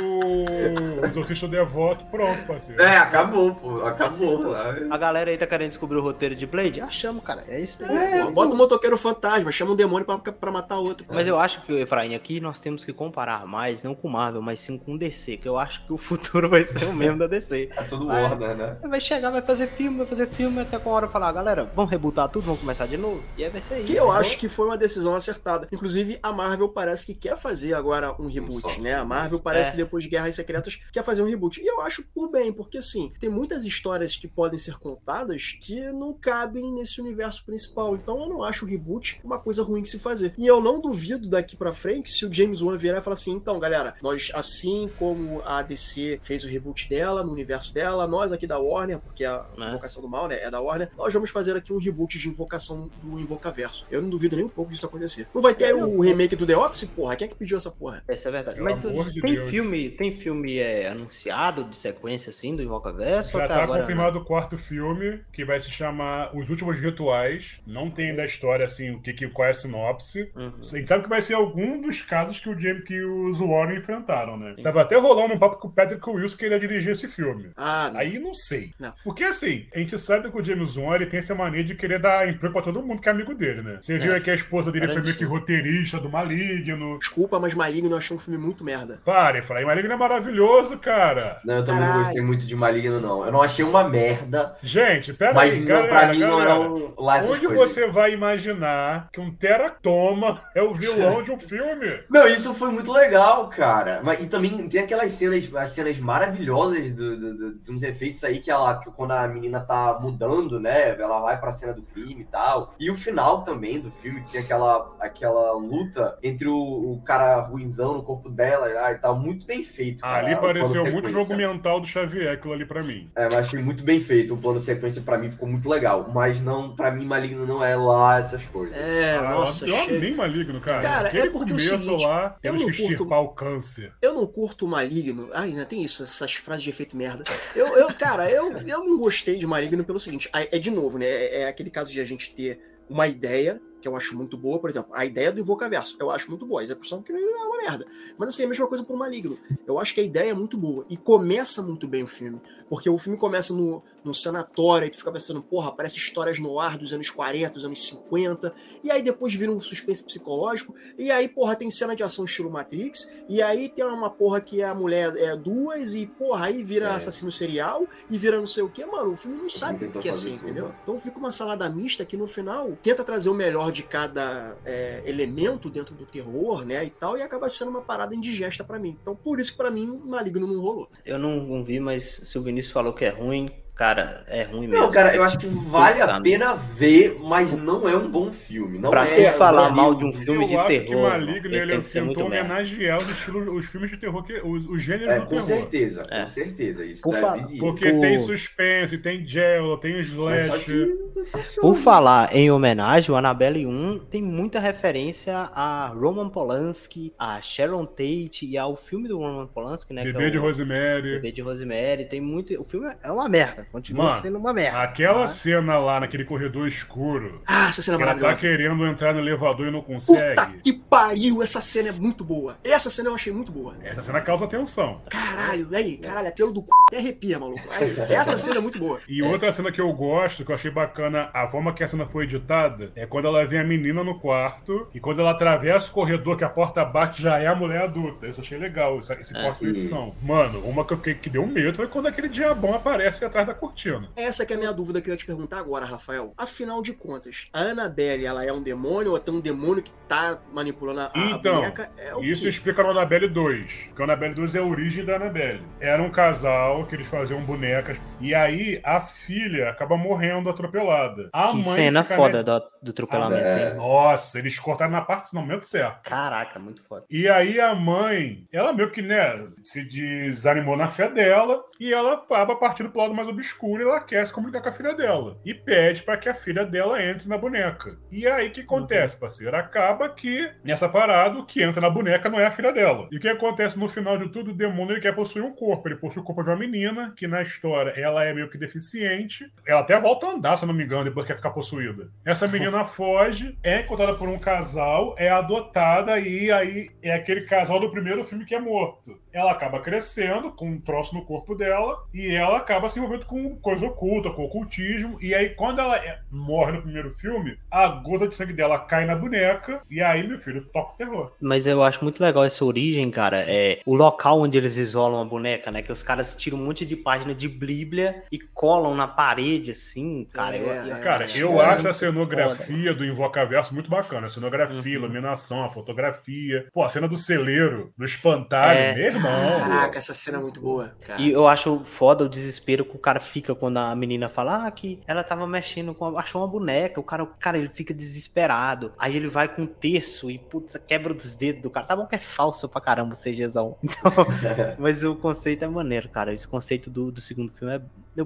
Speaker 5: Exorcista Devoto, pronto, parceiro.
Speaker 3: É, acabou, pô. Acabou.
Speaker 4: A galera aí tá querendo descobrir o roteiro de Blade? Achamos, cara. É isso aí.
Speaker 1: Pô, bota um motoqueiro fantasma, chama um demônio pra, pra matar outro.
Speaker 4: Mas eu acho que, Efraim, aqui nós temos que comparar mais, não com Marvel, mas sim com DC, que eu acho que o futuro vai ser o mesmo da DC.
Speaker 3: É tudo
Speaker 4: Vai.
Speaker 3: Warner, né?
Speaker 4: Vai chegar, vai fazer filme, vai fazer filme, até com a hora falar, galera, vamos rebutar tudo, vamos começar de novo. E aí vai ser isso.
Speaker 1: Que eu
Speaker 4: entendeu?
Speaker 1: acho que foi uma decisão acertada. Inclusive, a Marvel parece que quer fazer agora um reboot,
Speaker 3: só.
Speaker 1: né? A Marvel parece
Speaker 4: É.
Speaker 1: que depois de Guerras Secretas quer fazer um reboot. E eu acho por bem, porque assim, tem muitas histórias que podem ser contadas que não cabem nesse universo principal. Então eu não acho o reboot uma coisa ruim de se fazer. E eu não duvido daqui pra frente se o James Wan virar e falar assim: então, galera, nós, assim como a DC fez o reboot dela, no universo dela, nós aqui da Warner, porque a
Speaker 4: Né?
Speaker 1: Invocação do Mal, né, é da Warner, nós vamos fazer aqui um reboot de Invocação do Invocaverso. Eu não duvido nem um pouco disso acontecer. Não vai ter o remake do The Office, porra? Quem é que pediu essa porra?
Speaker 4: Essa é verdade.
Speaker 5: Pelo
Speaker 4: Mas tu-
Speaker 5: de
Speaker 4: tem
Speaker 5: Deus.
Speaker 4: filme, tem filme é, anunciado de sequência assim do Invocaverso?
Speaker 5: Já
Speaker 4: até
Speaker 5: tá
Speaker 4: agora
Speaker 5: confirmado o quarto filme, que vai se chamar Os Últimos Rituais. Não tem ainda a história, assim, o que, que, qual é a sinopse.
Speaker 4: Uhum.
Speaker 5: A gente sabe que vai ser algum dos casos que o James que os Warren enfrentaram, né? Tava até rolando um papo com o Patrick Wilson que ele ia dirigir esse filme.
Speaker 1: Ah, não.
Speaker 5: Aí não sei.
Speaker 1: Não.
Speaker 5: Porque assim, a gente sabe que o James Wan ele tem essa mania de querer dar emprego pra todo mundo que é amigo dele, né? Você viu
Speaker 4: É.
Speaker 5: aí que a esposa dele foi meio roteirista do Maligno.
Speaker 1: Desculpa, mas Maligno eu achei um filme muito merda.
Speaker 5: Para, Efraim, Maligno é maravilhoso, cara.
Speaker 3: Não, eu também
Speaker 1: Caralho.
Speaker 3: não gostei muito de Maligno, não. Eu não achei uma merda,
Speaker 5: Gente, pera
Speaker 3: mas
Speaker 5: aí,
Speaker 3: não,
Speaker 5: galera,
Speaker 3: pra mim não
Speaker 5: galera.
Speaker 3: era um, lá essas
Speaker 5: Onde
Speaker 3: coisas.
Speaker 5: você vai imaginar que um teratoma é o vilão de um filme?
Speaker 3: Não, isso foi muito legal, cara. Mas, e também tem aquelas cenas, as cenas maravilhosas do, do- do- dos efeitos aí que ela, que quando a menina tá mudando, né? Ela vai pra cena do crime e tal. E o final também do filme, que tem aquela, aquela luta entre o, o cara ruinzão no corpo dela ah, e tal. Muito bem feito. Cara.
Speaker 5: ali pareceu muito jogo mental do Xavier, aquilo ali pra mim.
Speaker 3: É, mas achei muito bem feito. O plano sequência pra mim ficou muito legal. Mas não, pra mim, Maligno não é lá essas coisas.
Speaker 1: É,
Speaker 5: Ah,
Speaker 1: nossa,
Speaker 5: eu
Speaker 1: chega.
Speaker 5: nem maligno, cara.
Speaker 1: Cara, é
Speaker 5: Aquele
Speaker 1: porque é o
Speaker 5: começo
Speaker 1: seguinte,
Speaker 5: lá,
Speaker 1: eu
Speaker 5: temos
Speaker 1: não
Speaker 5: que
Speaker 1: curto-
Speaker 5: extirpar o câncer.
Speaker 1: Eu não curto Maligno. Ah, ainda tem isso, essas frases de efeito merda. Eu, eu cara, eu, eu não gostei de Maligno pelo seguinte: é, é de novo, né? É, é aquele caso de a gente ter uma ideia que eu acho muito boa, por exemplo, a ideia do Invocaverso, eu acho muito boa, a execução que é uma merda. Mas assim, é a mesma coisa pro Maligno. Eu acho que a ideia é muito boa e começa muito bem o filme, porque o filme começa no, num sanatório e tu fica pensando, porra, parece histórias no ar dos anos 40, dos anos 50, e aí depois vira um suspense psicológico, e aí, porra, tem cena de ação estilo Matrix, e aí tem uma porra que a mulher é duas, e porra, aí vira
Speaker 3: É.
Speaker 1: assassino serial, e vira não sei o que, mano, o filme não sabe o que é assim,
Speaker 3: tudo.
Speaker 1: entendeu? Então fica uma salada mista que no final tenta trazer o melhor de cada é, elemento dentro do terror, né, e tal, e acaba sendo uma parada indigesta pra mim. Então, por isso que pra mim, Maligno não rolou.
Speaker 4: Eu não, não vi, mas se o Vinícius falou que é ruim, cara, é ruim mesmo.
Speaker 3: Não, cara, eu acho que vale a pena ver, mas não é um bom filme. Não
Speaker 4: Pra
Speaker 3: é,
Speaker 4: falar
Speaker 3: é
Speaker 4: mal de um filme
Speaker 5: eu
Speaker 4: de
Speaker 5: acho
Speaker 4: terror.
Speaker 5: que Maligno
Speaker 4: ele
Speaker 5: ele tentou
Speaker 4: merda.
Speaker 5: homenagear os estilos, os filmes de terror, que, os, os gêneros
Speaker 3: É,
Speaker 5: do
Speaker 3: com
Speaker 5: terror.
Speaker 3: certeza,
Speaker 4: É.
Speaker 3: com certeza. Isso
Speaker 4: Por
Speaker 3: é visível.
Speaker 5: Porque
Speaker 4: Por-
Speaker 5: tem suspense, tem Jello, tem Slash.
Speaker 4: Por falar em homenagem, o Annabelle 1 tem muita referência a Roman Polanski, a Sharon Tate e ao filme do Roman Polanski, né? que
Speaker 5: Bebê
Speaker 4: é
Speaker 5: de
Speaker 4: o
Speaker 5: Rosemary.
Speaker 4: Bebê de Rosemary. Tem muito. O filme é uma merda. Continua
Speaker 5: Mano,
Speaker 4: sendo uma merda.
Speaker 5: Aquela
Speaker 4: tá?
Speaker 5: cena lá naquele corredor escuro,
Speaker 1: Ah, essa cena é
Speaker 5: que ela tá
Speaker 1: maravilhosa.
Speaker 5: querendo entrar no elevador e não
Speaker 1: Puta
Speaker 5: consegue.
Speaker 1: que pariu, essa cena é muito boa. Essa cena eu achei muito boa.
Speaker 5: Essa cena causa tensão.
Speaker 1: Caralho, aí, caralho, é pelo do c... até arrepia, maluco. Aí, essa cena é muito boa.
Speaker 5: E outra cena que eu gosto, que eu achei bacana, a forma que a cena foi editada, é quando ela vê a menina no quarto, e quando ela atravessa o corredor que a porta bate, já é a mulher adulta. Isso eu achei legal, esse, esse
Speaker 3: É,
Speaker 5: corte de edição. Mano, uma que eu fiquei que deu medo foi quando aquele diabão aparece atrás da cortina.
Speaker 1: Essa que é a minha dúvida que eu ia te perguntar agora, Rafael. Afinal de contas, a Annabelle, ela é um demônio ou tem um demônio que tá manipulando a, a
Speaker 5: Então,
Speaker 1: boneca? É o
Speaker 5: Isso
Speaker 1: quê?
Speaker 5: explica no Annabelle 2. Porque o Annabelle 2 é a origem da Annabelle. Era um casal que eles faziam bonecas. E aí a filha acaba morrendo atropelada. A
Speaker 4: Que
Speaker 5: mãe
Speaker 4: cena
Speaker 5: fica
Speaker 4: foda do, do atropelamento,
Speaker 3: É.
Speaker 4: hein?
Speaker 5: Nossa, eles cortaram na parte no momento certo.
Speaker 4: Caraca, muito foda.
Speaker 5: E aí a mãe, ela meio que, né, se desanimou na fé dela e ela acaba partindo pro lado mais obscuro e ela quer se comunicar com a filha dela. E pede pra que a filha dela entre na boneca. E aí o que acontece, parceiro? Acaba que, nessa parada, o que entra na boneca não é a filha dela. E o que acontece no final de tudo? O demônio ele quer possuir um corpo. Ele possui o corpo de uma menina, que na história ela é meio que deficiente. Ela até volta a andar, se não me engano, depois que quer ficar possuída. Essa menina foge, é encontrada por um casal, é adotada e aí é aquele casal do primeiro filme que é morto. Ela acaba crescendo com um troço no corpo dela e ela acaba se envolvendo com coisa oculta, com ocultismo. E aí, quando ela é- morre no primeiro filme, a gota de sangue dela cai na boneca e aí, meu filho, toca o terror.
Speaker 4: Mas eu acho muito legal essa origem, cara. É o local onde eles isolam a boneca, né? Que os caras tiram um monte de página de Bíblia e colam na parede, assim, cara. eu-
Speaker 1: É,
Speaker 4: eu-
Speaker 5: Cara,
Speaker 1: É,
Speaker 5: eu
Speaker 1: isso é
Speaker 5: acho a cenografia do Invocaverso muito bacana. A cenografia,
Speaker 4: Uhum.
Speaker 5: iluminação, a fotografia. Pô, a cena do celeiro, do espantalho,
Speaker 4: É.
Speaker 5: meu irmão.
Speaker 1: Caraca, essa cena é muito boa. Cara.
Speaker 4: E eu acho foda o desespero que o cara fica quando a menina fala ah, que ela tava mexendo com. achou uma boneca. O cara, o cara ele fica desesperado. Aí ele vai com um terço e, putz, quebra os dedos do cara. Tá bom que é falso pra caramba o CGzão. Então, mas o conceito é maneiro, cara. Esse conceito do, do segundo filme é.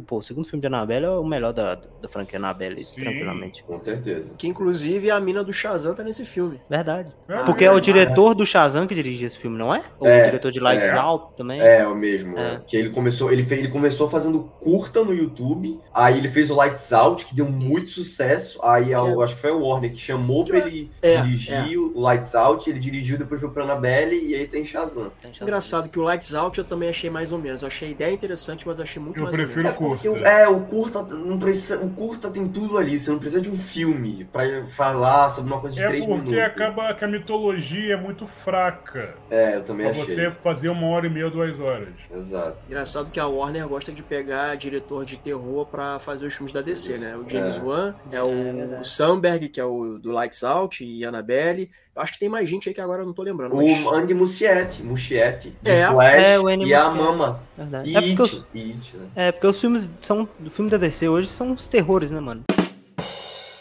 Speaker 4: Pô, o segundo filme de Annabelle é o melhor da, da franquia Annabelle,
Speaker 5: Sim.
Speaker 4: tranquilamente.
Speaker 3: Com certeza.
Speaker 1: Que inclusive a mina do Shazam tá nesse filme.
Speaker 4: Verdade.
Speaker 5: É,
Speaker 4: Porque é o
Speaker 5: é.
Speaker 4: diretor do Shazam que dirige esse filme, não é? Ou
Speaker 3: É,
Speaker 4: o diretor de Lights
Speaker 3: é.
Speaker 4: Out também?
Speaker 3: É, o mesmo.
Speaker 4: É.
Speaker 3: é. Que ele começou, ele, fez, ele começou fazendo curta no YouTube, aí ele fez o Lights Out, que deu muito sucesso. Aí a- eu acho que foi o Warner que chamou pra ele
Speaker 1: É,
Speaker 3: dirigir o Lights Out, ele dirigiu, depois foi pra Annabelle e aí tem Shazam.
Speaker 4: Tem Shazam.
Speaker 1: Engraçado que o Lights Out eu também achei mais ou menos. Eu achei a ideia interessante, mas achei muito
Speaker 5: Eu
Speaker 1: mais
Speaker 5: prefiro
Speaker 1: ou
Speaker 5: o
Speaker 1: menos.
Speaker 3: Porque
Speaker 5: curta.
Speaker 3: o- é, o curta não precisa, o curta tem tudo ali, você não precisa de um filme pra falar sobre uma coisa de
Speaker 5: É
Speaker 3: três
Speaker 5: porque
Speaker 3: minutos.
Speaker 5: acaba que a mitologia é muito fraca.
Speaker 3: É, eu também
Speaker 5: Pra
Speaker 3: achei.
Speaker 5: você fazer uma hora e meia, duas horas.
Speaker 3: Exato.
Speaker 1: Engraçado que a Warner gosta de pegar diretor de terror pra fazer os filmes da DC, né? O James
Speaker 3: É.
Speaker 1: Wan, é o
Speaker 4: verdade.
Speaker 1: Sandberg, que é o do Lights Out, e Annabelle. Eu acho que tem mais gente aí que agora eu não tô lembrando.
Speaker 3: O
Speaker 1: Mas...
Speaker 3: Andy Muschietti, Muschietti,
Speaker 1: É,
Speaker 3: Flash
Speaker 4: é, o Andy
Speaker 3: e a
Speaker 4: Muschietti.
Speaker 3: Mama.
Speaker 4: Verdade.
Speaker 3: E
Speaker 4: É porque,
Speaker 3: It,
Speaker 4: os,
Speaker 3: It, né?
Speaker 4: é porque os filmes são. O filme da DC hoje são os terrores, né, mano?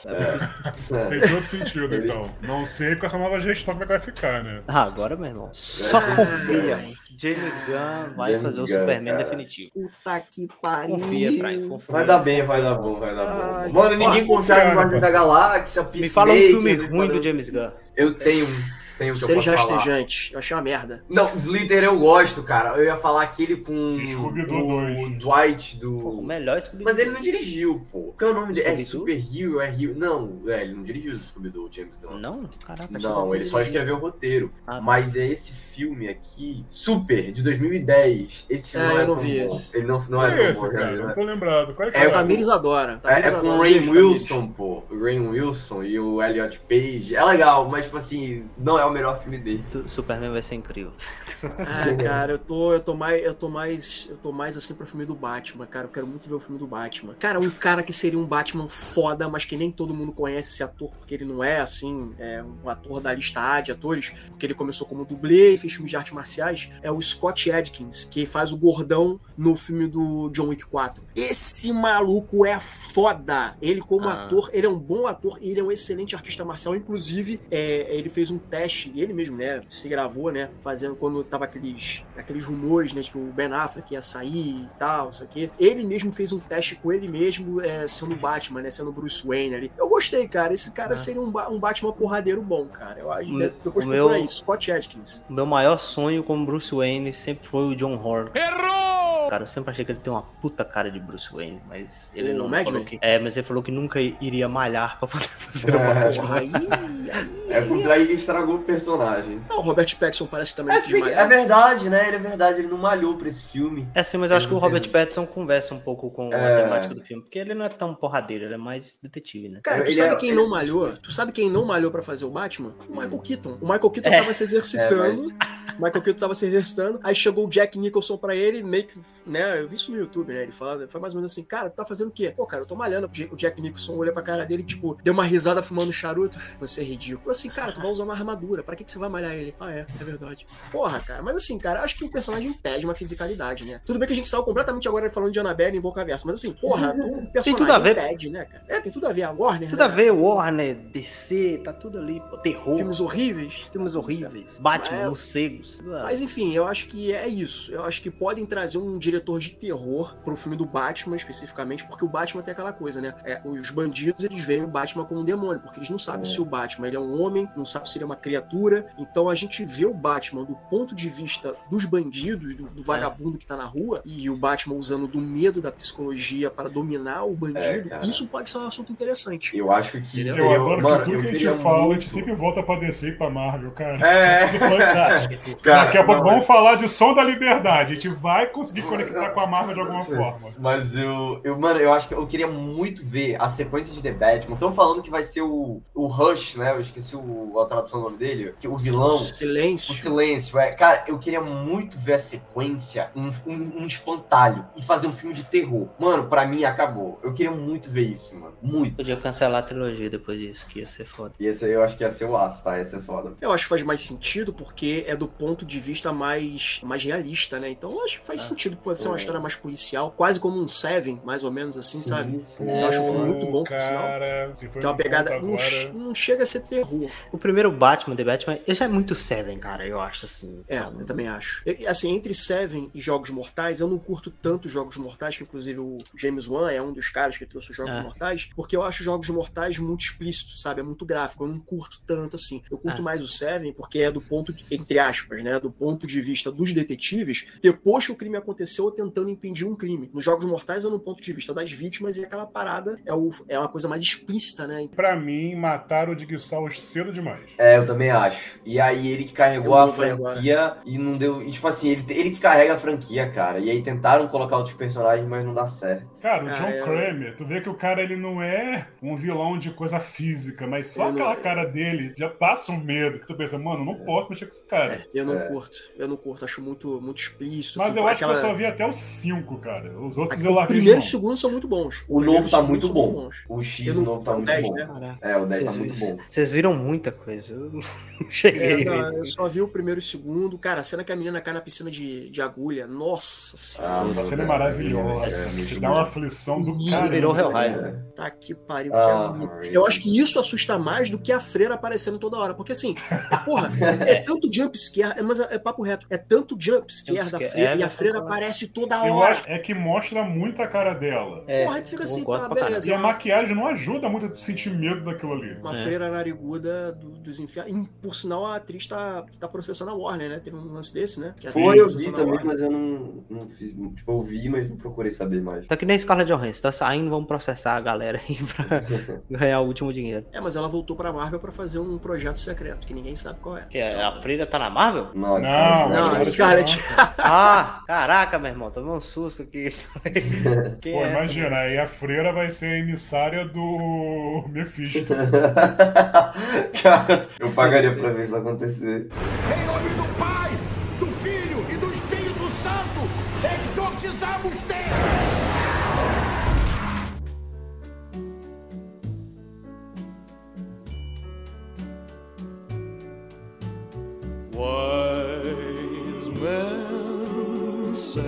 Speaker 3: É.
Speaker 5: Tem todo sentido, então. Não sei com essa nova gestão como é que vai ficar, né?
Speaker 4: Ah, agora, meu irmão. Só confia. James Gunn vai
Speaker 3: James
Speaker 4: fazer o
Speaker 3: Gunn,
Speaker 4: Superman
Speaker 3: cara.
Speaker 4: definitivo.
Speaker 1: Puta que pariu.
Speaker 4: Confia, Brian. Confia.
Speaker 3: Vai dar bem, vai dar bom, vai dar
Speaker 1: Ai,
Speaker 3: bom. Mano, ninguém
Speaker 5: pô,
Speaker 3: confiava em Guardiões da. Galáxia,
Speaker 4: Me fala um
Speaker 3: Peacemaker,
Speaker 4: filme ruim do James Gunn.
Speaker 3: Eu tenho um. Tenho um que eu
Speaker 1: Seres
Speaker 3: posso falar.
Speaker 1: rastejante. Eu achei uma merda.
Speaker 3: Não, Slither eu gosto, cara. Eu ia falar aquele com
Speaker 5: Scooby-Doo
Speaker 3: o
Speaker 5: 2.
Speaker 3: Dwight
Speaker 4: Pô, o
Speaker 3: do...
Speaker 4: melhor Scooby
Speaker 3: Mas ele não dirigiu, pô. Qual é o nome dele? É
Speaker 4: Scooby-Doo?
Speaker 3: Super Hero, é Hero... Não, é, ele não dirigiu o Scooby-Doo, James Gunn.
Speaker 4: Não? Caraca,
Speaker 3: Não, ele só escreveu o roteiro.
Speaker 4: Ah, tá.
Speaker 3: Mas é esse filme aqui, Super, de 2010. Esse filme
Speaker 1: É,
Speaker 3: não
Speaker 1: eu
Speaker 3: é
Speaker 1: não vi
Speaker 3: bom.
Speaker 1: esse.
Speaker 3: Ele não, não é
Speaker 5: é esse,
Speaker 3: bom,
Speaker 5: cara.
Speaker 3: né?
Speaker 5: Não tô lembrado. Qual é que
Speaker 3: É
Speaker 5: é?
Speaker 1: O Tamires adora.
Speaker 3: É,
Speaker 1: Tamires
Speaker 3: é com o Rain. Wilson, pô. O Rain Wilson e o Elliot Page. É legal, mas, tipo assim, não é é o melhor filme dele.
Speaker 4: Tu- Superman vai ser incrível.
Speaker 1: Ah, cara, eu tô, eu tô mais, eu tô mais, eu tô mais assim pro filme do Batman, cara. Eu quero muito ver o filme do Batman. Cara, um cara que seria um Batman foda, mas que nem todo mundo conhece esse ator, porque ele não é assim, é um ator da lista A de atores, porque ele começou como dublê e fez filmes de artes marciais, é o Scott Adkins, que faz o gordão no filme do John Wick 4. Esse maluco é foda. Ele como
Speaker 4: Ah.
Speaker 1: ator, ele é um bom ator e ele é um excelente artista marcial. Inclusive, é, ele fez um teste, ele mesmo, né, se gravou, né, fazendo quando tava aqueles, aqueles rumores, né, de que o Ben Affleck ia sair e tal, isso aqui. Ele mesmo fez um teste com ele mesmo, é, sendo Batman, né, sendo Bruce Wayne ali. Eu gostei, cara. Esse cara
Speaker 4: Ah.
Speaker 1: seria um, um Batman porradeiro bom, cara. Eu acho.
Speaker 4: O meu-
Speaker 1: depois
Speaker 4: o meu-
Speaker 1: aí, Scott Adkins.
Speaker 4: O meu maior sonho como Bruce Wayne sempre foi o John Horn.
Speaker 2: Errou!
Speaker 4: Cara, eu sempre achei que ele tem uma puta cara de Bruce Wayne, mas ele
Speaker 1: O
Speaker 4: não
Speaker 1: Madman?
Speaker 4: falou que. É, mas ele falou que nunca iria malhar pra poder fazer o
Speaker 3: É.
Speaker 4: Batman.
Speaker 1: Porra, aí, aí,
Speaker 3: É porque aí ele estragou o personagem.
Speaker 1: Não, o Robert Pattinson parece que também
Speaker 3: É,
Speaker 1: não quis
Speaker 3: é verdade, né? Ele é verdade, ele não malhou pra esse filme.
Speaker 4: É sim, mas eu acho que o Robert Pattinson conversa um pouco com a
Speaker 3: É.
Speaker 4: temática do filme, porque ele não é tão porradeiro, ele é mais detetive, né?
Speaker 1: Cara, tu
Speaker 3: Ele
Speaker 1: sabe
Speaker 3: é-
Speaker 1: quem
Speaker 3: ele-
Speaker 1: não malhou? Tu sabe quem não malhou pra fazer o Batman? O Michael Keaton. O Michael Keaton
Speaker 4: É.
Speaker 1: tava se exercitando. O Michael Keaton tava se exercitando. Aí chegou o Jack Nicholson pra ele, meio que, né? Eu vi isso no YouTube, né? Ele falando, foi mais ou menos assim: Cara, tu tá fazendo o quê? Pô, cara, eu tô malhando. O Jack Nicholson olha pra cara dele, tipo, deu uma risada fumando charuto. Você é ridículo. Assim, cara, tu vai usar uma armadura. Pra que, que você vai malhar ele? Ah, é, é verdade. Porra, cara. Mas assim, cara, acho que o personagem pede uma fisicalidade, né? Tudo bem que a gente saiu completamente agora falando de Annabelle em Invocaverso, mas assim, porra, o personagem
Speaker 4: tudo a ver.
Speaker 1: pede, né, cara? É, tem tudo a ver. A Warner,
Speaker 4: Tudo
Speaker 1: né?
Speaker 4: a ver, Warner, DC, tá tudo ali, pô, terror,
Speaker 1: Filmes horríveis.
Speaker 4: filmes horríveis, Batman,
Speaker 1: Mas-
Speaker 4: morcegos.
Speaker 1: Mas enfim, eu acho que é isso. Eu acho que podem trazer um diretor de terror pro filme do Batman, especificamente, porque o Batman tem aquela coisa, né? É, os bandidos, eles veem o Batman como um demônio, porque eles não sabem se o Batman ele é um homem, não sabem se ele é uma criatura. Então a gente vê o Batman do ponto de vista dos bandidos, do, do vagabundo que tá na rua, e o Batman usando do medo da psicologia para dominar o bandido.
Speaker 3: É,
Speaker 1: isso pode ser um assunto interessante.
Speaker 3: Eu acho que.
Speaker 1: Eu
Speaker 5: Eu adoro
Speaker 3: mano,
Speaker 5: que tudo que a gente
Speaker 3: queria
Speaker 5: fala, a
Speaker 3: muito-
Speaker 5: gente sempre volta pra DC e pra Marvel, cara.
Speaker 3: É.
Speaker 5: Isso é fantástico.
Speaker 3: Cara,
Speaker 5: Daqui a pouco
Speaker 3: não,
Speaker 5: vamos falar de Som da Liberdade. A gente vai conseguir conectar com a Marvel de alguma forma.
Speaker 3: Mas eu, eu, mano, eu acho que eu queria muito ver a sequência de The Batman. Estão falando que vai ser o, o Rush, né? Eu esqueci o, a tradução do nome dele. Que o vilão. O
Speaker 1: Silêncio.
Speaker 3: silêncio, é. Cara, eu queria muito ver a sequência, um, um, um espantalho, e fazer um filme de terror. Mano, pra mim acabou. Eu queria muito ver isso, mano. Muito.
Speaker 4: Podia cancelar a trilogia depois disso, que ia ser foda.
Speaker 3: E esse aí eu acho que ia ser o aço, tá? Ia ser foda.
Speaker 1: Eu acho que faz mais sentido porque é do ponto de vista mais, mais realista, né? Então eu acho que faz
Speaker 4: Ah.
Speaker 1: sentido. Pode ser uma
Speaker 3: É.
Speaker 1: história mais policial, quase como um Seven, mais ou menos assim, sabe?
Speaker 3: Sim.
Speaker 1: Eu acho um filme muito bom, por sinal.
Speaker 5: cara. Se foi
Speaker 1: Tem uma
Speaker 5: um
Speaker 1: pegada.
Speaker 5: ponto
Speaker 1: Não,
Speaker 5: agora.
Speaker 1: não chega a ser terror.
Speaker 4: O primeiro Batman, The Batman, ele já é muito Seven, cara, eu acho assim.
Speaker 1: É, eu também acho. E, assim, entre Seven e Jogos Mortais, eu não curto tanto Jogos Mortais, que inclusive o James Wan é um dos caras que trouxe os Jogos
Speaker 4: É.
Speaker 1: Mortais, porque eu acho Jogos Mortais muito explícito, sabe? É muito gráfico. Eu não curto tanto assim. Eu curto
Speaker 4: É.
Speaker 1: mais o Seven porque é do ponto, de- entre aspas, né? Do ponto de vista dos detetives, depois que o crime aconteceu, tentando impedir um crime. Nos Jogos Mortais é no ponto de vista das vítimas e aquela parada é, o, é uma coisa mais explícita, né?
Speaker 5: Pra mim, mataram o Dig Sauer cedo demais.
Speaker 3: É, eu também acho. E aí ele que carregou a franquia e não deu. E tipo assim, ele, ele que carrega a franquia, cara. E aí tentaram colocar outros personagens, mas não dá certo.
Speaker 5: Cara, o
Speaker 1: Cara,
Speaker 5: John
Speaker 1: eu-
Speaker 5: Kramer, tu vê que o cara ele não é um vilão de coisa física, mas só
Speaker 1: Eu não-
Speaker 5: aquela cara dele já passa um medo que tu pensa, mano, não posso mexer com esse cara.
Speaker 1: Eu não
Speaker 3: É.
Speaker 1: curto. Eu não curto. Acho muito, muito explícito.
Speaker 5: Mas
Speaker 1: assim,
Speaker 5: eu acho
Speaker 1: aquela-
Speaker 5: que eu só vi até os 5, cara. Os outros
Speaker 1: Aqui,
Speaker 5: eu
Speaker 1: o
Speaker 5: larguei de
Speaker 1: primeiro e o segundo são muito bons.
Speaker 3: O
Speaker 1: primeiro
Speaker 3: novo tá muito bom. O X
Speaker 1: não-
Speaker 3: novo tá
Speaker 1: o
Speaker 3: muito
Speaker 1: 10,
Speaker 3: bom.
Speaker 1: né?
Speaker 3: É, o 10 tá muito bom.
Speaker 4: Vocês viram muita coisa. Eu não cheguei
Speaker 1: É, não, eu só vi o primeiro e o segundo. Cara, a cena que a menina cai na piscina de, de agulha. Nossa senhora.
Speaker 3: Ah,
Speaker 5: A cena é maravilhosa.
Speaker 3: é,
Speaker 5: Te dá uma aflição do cara.
Speaker 4: virou Hellraiser.
Speaker 1: Tá que pariu.
Speaker 3: Ah,
Speaker 1: que eu acho que isso assusta mais do que a freira aparecendo toda hora. Porque assim, porra, é tanto jump scare, é, mas é, é papo reto. É tanto jump scare
Speaker 4: Jump
Speaker 1: da freira
Speaker 4: é,
Speaker 1: e a freira aparece toda hora.
Speaker 5: é que mostra muito a cara dela.
Speaker 4: É,
Speaker 1: Porra, aí tu fica assim, tá, beleza.
Speaker 5: E a maquiagem não ajuda muito a sentir medo daquilo ali.
Speaker 1: Uma
Speaker 4: É.
Speaker 1: freira nariguda do- dos infernos. Por sinal, a atriz tá, tá processando a Warner, né? Teve um lance desse, né? Que a atriz
Speaker 3: Foi,
Speaker 1: tá
Speaker 3: eu vi também,
Speaker 1: Warner.
Speaker 3: mas eu não, não fiz. Tipo, eu vi, mas não procurei saber mais.
Speaker 4: Tá que nem Scarlett Johansson, tá saindo, vamos processar a galera aí pra ganhar o último dinheiro.
Speaker 1: É, mas ela voltou pra Marvel pra fazer um projeto secreto, que ninguém sabe qual é.
Speaker 4: Que a a Freira tá na Marvel?
Speaker 3: Não,
Speaker 1: Não,
Speaker 5: não,
Speaker 1: Scarlett.
Speaker 4: Ah, caraca, meu irmão, tomei um susto aqui. Quem
Speaker 5: Pô,
Speaker 4: é essa?
Speaker 5: imagina, aí a freira vai ser a emissária do Mephisto.
Speaker 3: Cara, eu pagaria pra ver isso acontecer.
Speaker 2: Em nome do Pai, do Filho e do Espírito Santo, exorcizamos-te!
Speaker 7: Wise men say.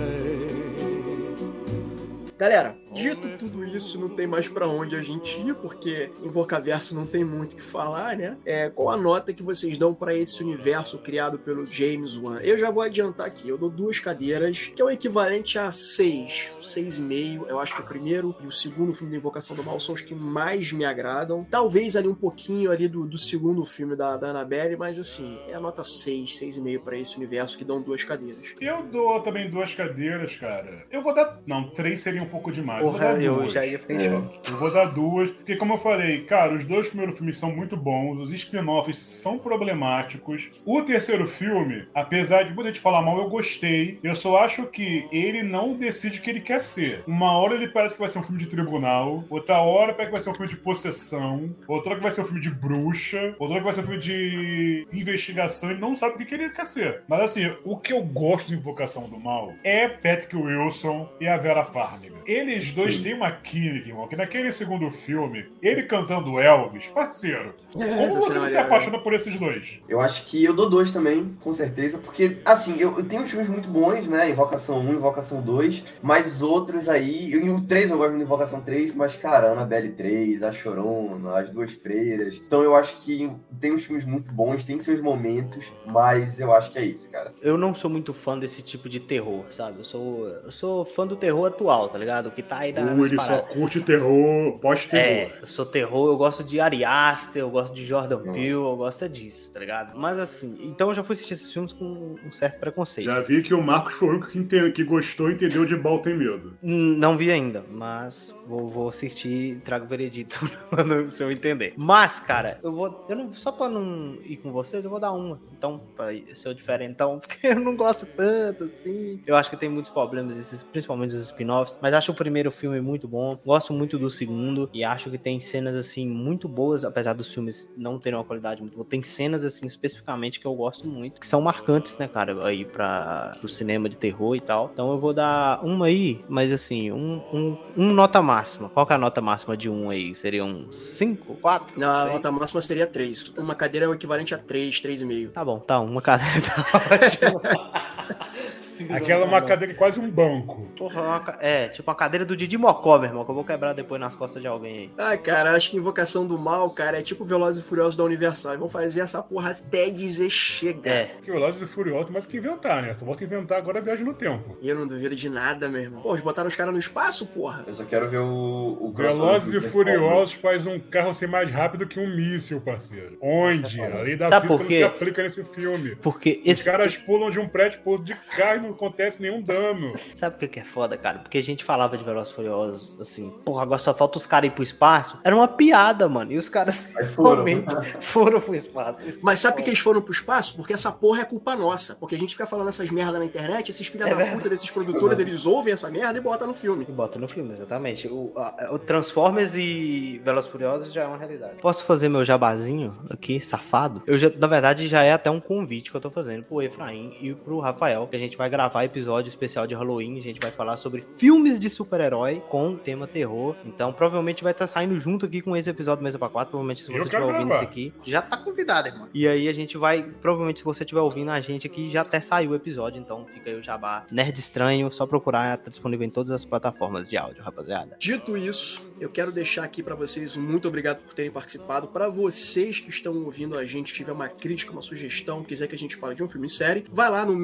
Speaker 1: Galera, dito tudo isso, não tem mais pra onde a gente ir, porque Invocaverso não tem muito o que falar, né? É, qual a nota que vocês dão pra esse universo criado pelo James Wan? Eu já vou adiantar aqui, eu dou duas cadeiras, que é o equivalente a seis, seis e meio. Eu acho que o primeiro e o segundo filme da Invocação do Mal são os que mais me agradam. Talvez ali um pouquinho ali do, do segundo filme da, da Annabelle, mas assim, é a nota seis, seis e meio pra esse universo que dão duas cadeiras.
Speaker 5: Eu dou também duas cadeiras, cara. Eu vou dar. Não, três seria um pouco demais. Eu vou
Speaker 4: Porra,
Speaker 5: dar
Speaker 4: eu
Speaker 5: duas.
Speaker 4: já ia ficar choque.
Speaker 5: Eu vou dar duas, porque como eu falei, cara, os dois primeiros filmes são muito bons, os spin-offs são problemáticos. O terceiro filme, apesar de muita gente falar mal, eu gostei. Eu só acho que ele não decide o que ele quer ser. Uma hora ele parece que vai ser um filme de tribunal, outra hora parece que vai ser um filme de possessão, outra hora que vai ser um filme de bruxa, outra hora que vai ser um filme de investigação, ele não sabe o que que ele quer ser. Mas assim, o que eu gosto de Invocação do Mal é Patrick Wilson e a Vera Farmiga. Eles dois têm uma química, irmão, que naquele segundo filme, ele cantando Elvis, parceiro, como
Speaker 1: essa
Speaker 5: você não se
Speaker 1: é-
Speaker 5: apaixona por esses dois?
Speaker 3: Eu acho que eu dou dois também, com certeza, porque, assim, eu, eu tenho uns filmes muito bons, né? Invocação 1, Invocação 2, mas outros aí. E o 3 eu gosto de Invocação 3, mas, cara, Annabelle 3, A Chorona, As Duas Freiras. Então eu acho que tem uns filmes muito bons, tem seus momentos, mas eu acho que é isso, cara.
Speaker 4: Eu não sou muito fã desse tipo de terror, sabe? Eu sou, eu sou fã do terror atual, tá ligado? O que tá aí na,
Speaker 5: Uh, ele só curte terror, pós-terror.
Speaker 4: É, eu sou terror, eu gosto de Ari Aster, eu gosto de Jordan Peele, eu gosto é disso, tá ligado? Mas assim, então eu já fui assistir esses filmes com um certo preconceito.
Speaker 5: Já vi que o Marcos foi o único que, que gostou e entendeu de Bal tem medo.
Speaker 4: Não vi ainda, mas vou, vou assistir e trago o veredito quando- se eu entender. Mas, cara, eu vou. Eu não, só pra não ir com vocês, eu vou dar uma. Então, pra ser o diferentão, porque eu não gosto tanto, assim. Eu acho que tem muitos problemas, esses, principalmente os spin-offs. Mas acho o primeiro filme muito bom. Gosto muito do segundo. E acho que tem cenas, assim, muito boas, apesar dos filmes não terem uma qualidade muito boa. Tem cenas, assim, especificamente que eu gosto muito, que são marcantes, né, cara, aí pra, pro cinema de terror e tal. Então eu vou dar uma aí, mas assim, um, um, um nota máxima. Qual é a nota máxima de um aí? Seria um 5, 4?
Speaker 1: Não, a nota máxima seria 3. Uma cadeira é o equivalente a 3, 3,5.
Speaker 4: Tá bom, tá, uma cadeira tá ótimo.
Speaker 5: Aquela é uma cadeira quase um banco.
Speaker 4: Porra, uma ca- é, tipo uma cadeira do Didi Mocó, meu irmão, que eu vou quebrar depois nas costas de alguém aí.
Speaker 1: Ah, cara, acho que Invocação do Mal, cara, é tipo Velozes e Furiosos da Universal. Eles vão fazer essa porra até dizer chega.
Speaker 4: É.
Speaker 5: Que Velozes e Furiosos, mas que inventar, né? Só volta a inventar agora a viagem no tempo.
Speaker 1: E eu não duvido de nada, meu irmão. Pô, eles botaram os caras no espaço, porra.
Speaker 3: Eu só quero ver o. o
Speaker 5: Velozes e. Furiosos faz um carro ser mais rápido que um míssil, parceiro. Onde? A lei da
Speaker 4: Sabe
Speaker 5: física
Speaker 4: por
Speaker 5: não se aplica nesse filme.
Speaker 4: Porque
Speaker 5: Os
Speaker 4: esse.
Speaker 5: caras pulam de um prédio pro outro de carro e não acontece nenhum dano.
Speaker 4: Sabe o que que é foda, cara? Porque a gente falava de Velozes Furiosos, assim, porra, agora só falta os caras ir pro espaço. Era uma piada, mano. E os caras
Speaker 3: foram.
Speaker 4: foram pro espaço. Isso
Speaker 1: Mas sabe por
Speaker 4: é
Speaker 1: que eles foram pro espaço? Porque essa porra é culpa nossa. Porque a gente fica falando essas merda na internet, esses filha
Speaker 4: É
Speaker 1: da
Speaker 4: verdade.
Speaker 1: puta desses produtores, eles ouvem essa merda e botam no filme.
Speaker 4: E bota no filme, exatamente. O, a- o Transformers e Velozes Furiosos já é uma realidade. Posso fazer meu jabazinho aqui, safado? Eu já, na verdade, já é até um convite que eu tô fazendo pro Efraim e pro Rafael, que a gente vai gravar episódio especial de Halloween, a gente vai falar sobre filmes de super-herói com tema terror. Então, provavelmente vai estar saindo junto aqui com esse episódio do Mesa pra 4, provavelmente se você estiver ouvindo
Speaker 5: gravar.
Speaker 4: isso aqui, já tá convidado, irmão. E aí a gente vai, provavelmente se você estiver ouvindo a gente aqui, já até saiu o episódio, então fica aí o jabá. Nerd Estranho, só procurar, tá disponível em todas as plataformas de áudio, rapaziada.
Speaker 1: Dito isso, eu quero deixar aqui pra vocês um muito obrigado por terem participado. Pra vocês que estão ouvindo a gente, tiver uma crítica, uma sugestão, quiser que a gente fale de um filme em série, vai lá no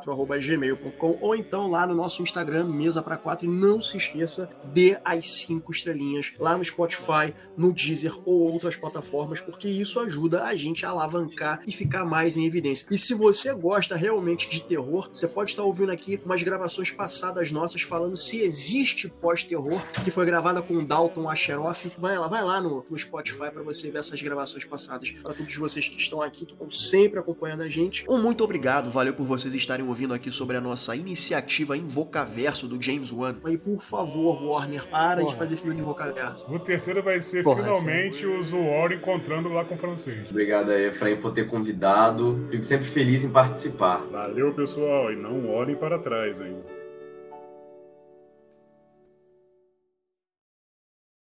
Speaker 1: mesa4@gmail.com ou então lá no nosso Instagram mesa para 4 e não se esqueça de as cinco estrelinhas lá no Spotify, no Deezer ou outras plataformas, porque isso ajuda a gente a alavancar e ficar mais em evidência. E se você gosta realmente de terror, você pode estar ouvindo aqui umas gravações passadas nossas falando se existe pós-terror, que foi gravada com o Dalton Asheroff. Vai lá, vai lá no, no Spotify para você ver essas gravações passadas. Para todos vocês que estão aqui, que estão sempre acompanhando a gente.
Speaker 9: Um muito obrigado, valeu por vocês estarem ouvindo aqui sobre a nossa iniciativa Invocaverso do James Wan.
Speaker 1: Aí, por favor, Warner, para
Speaker 4: Porra.
Speaker 1: de fazer filme de Invocaverso.
Speaker 5: O terceiro vai ser
Speaker 4: Porra,
Speaker 5: finalmente o Zuor encontrando lá com o francês.
Speaker 3: Obrigado aí, Efraim, por ter convidado. Fico sempre feliz em participar.
Speaker 5: Valeu, pessoal, e não olhem para trás, hein?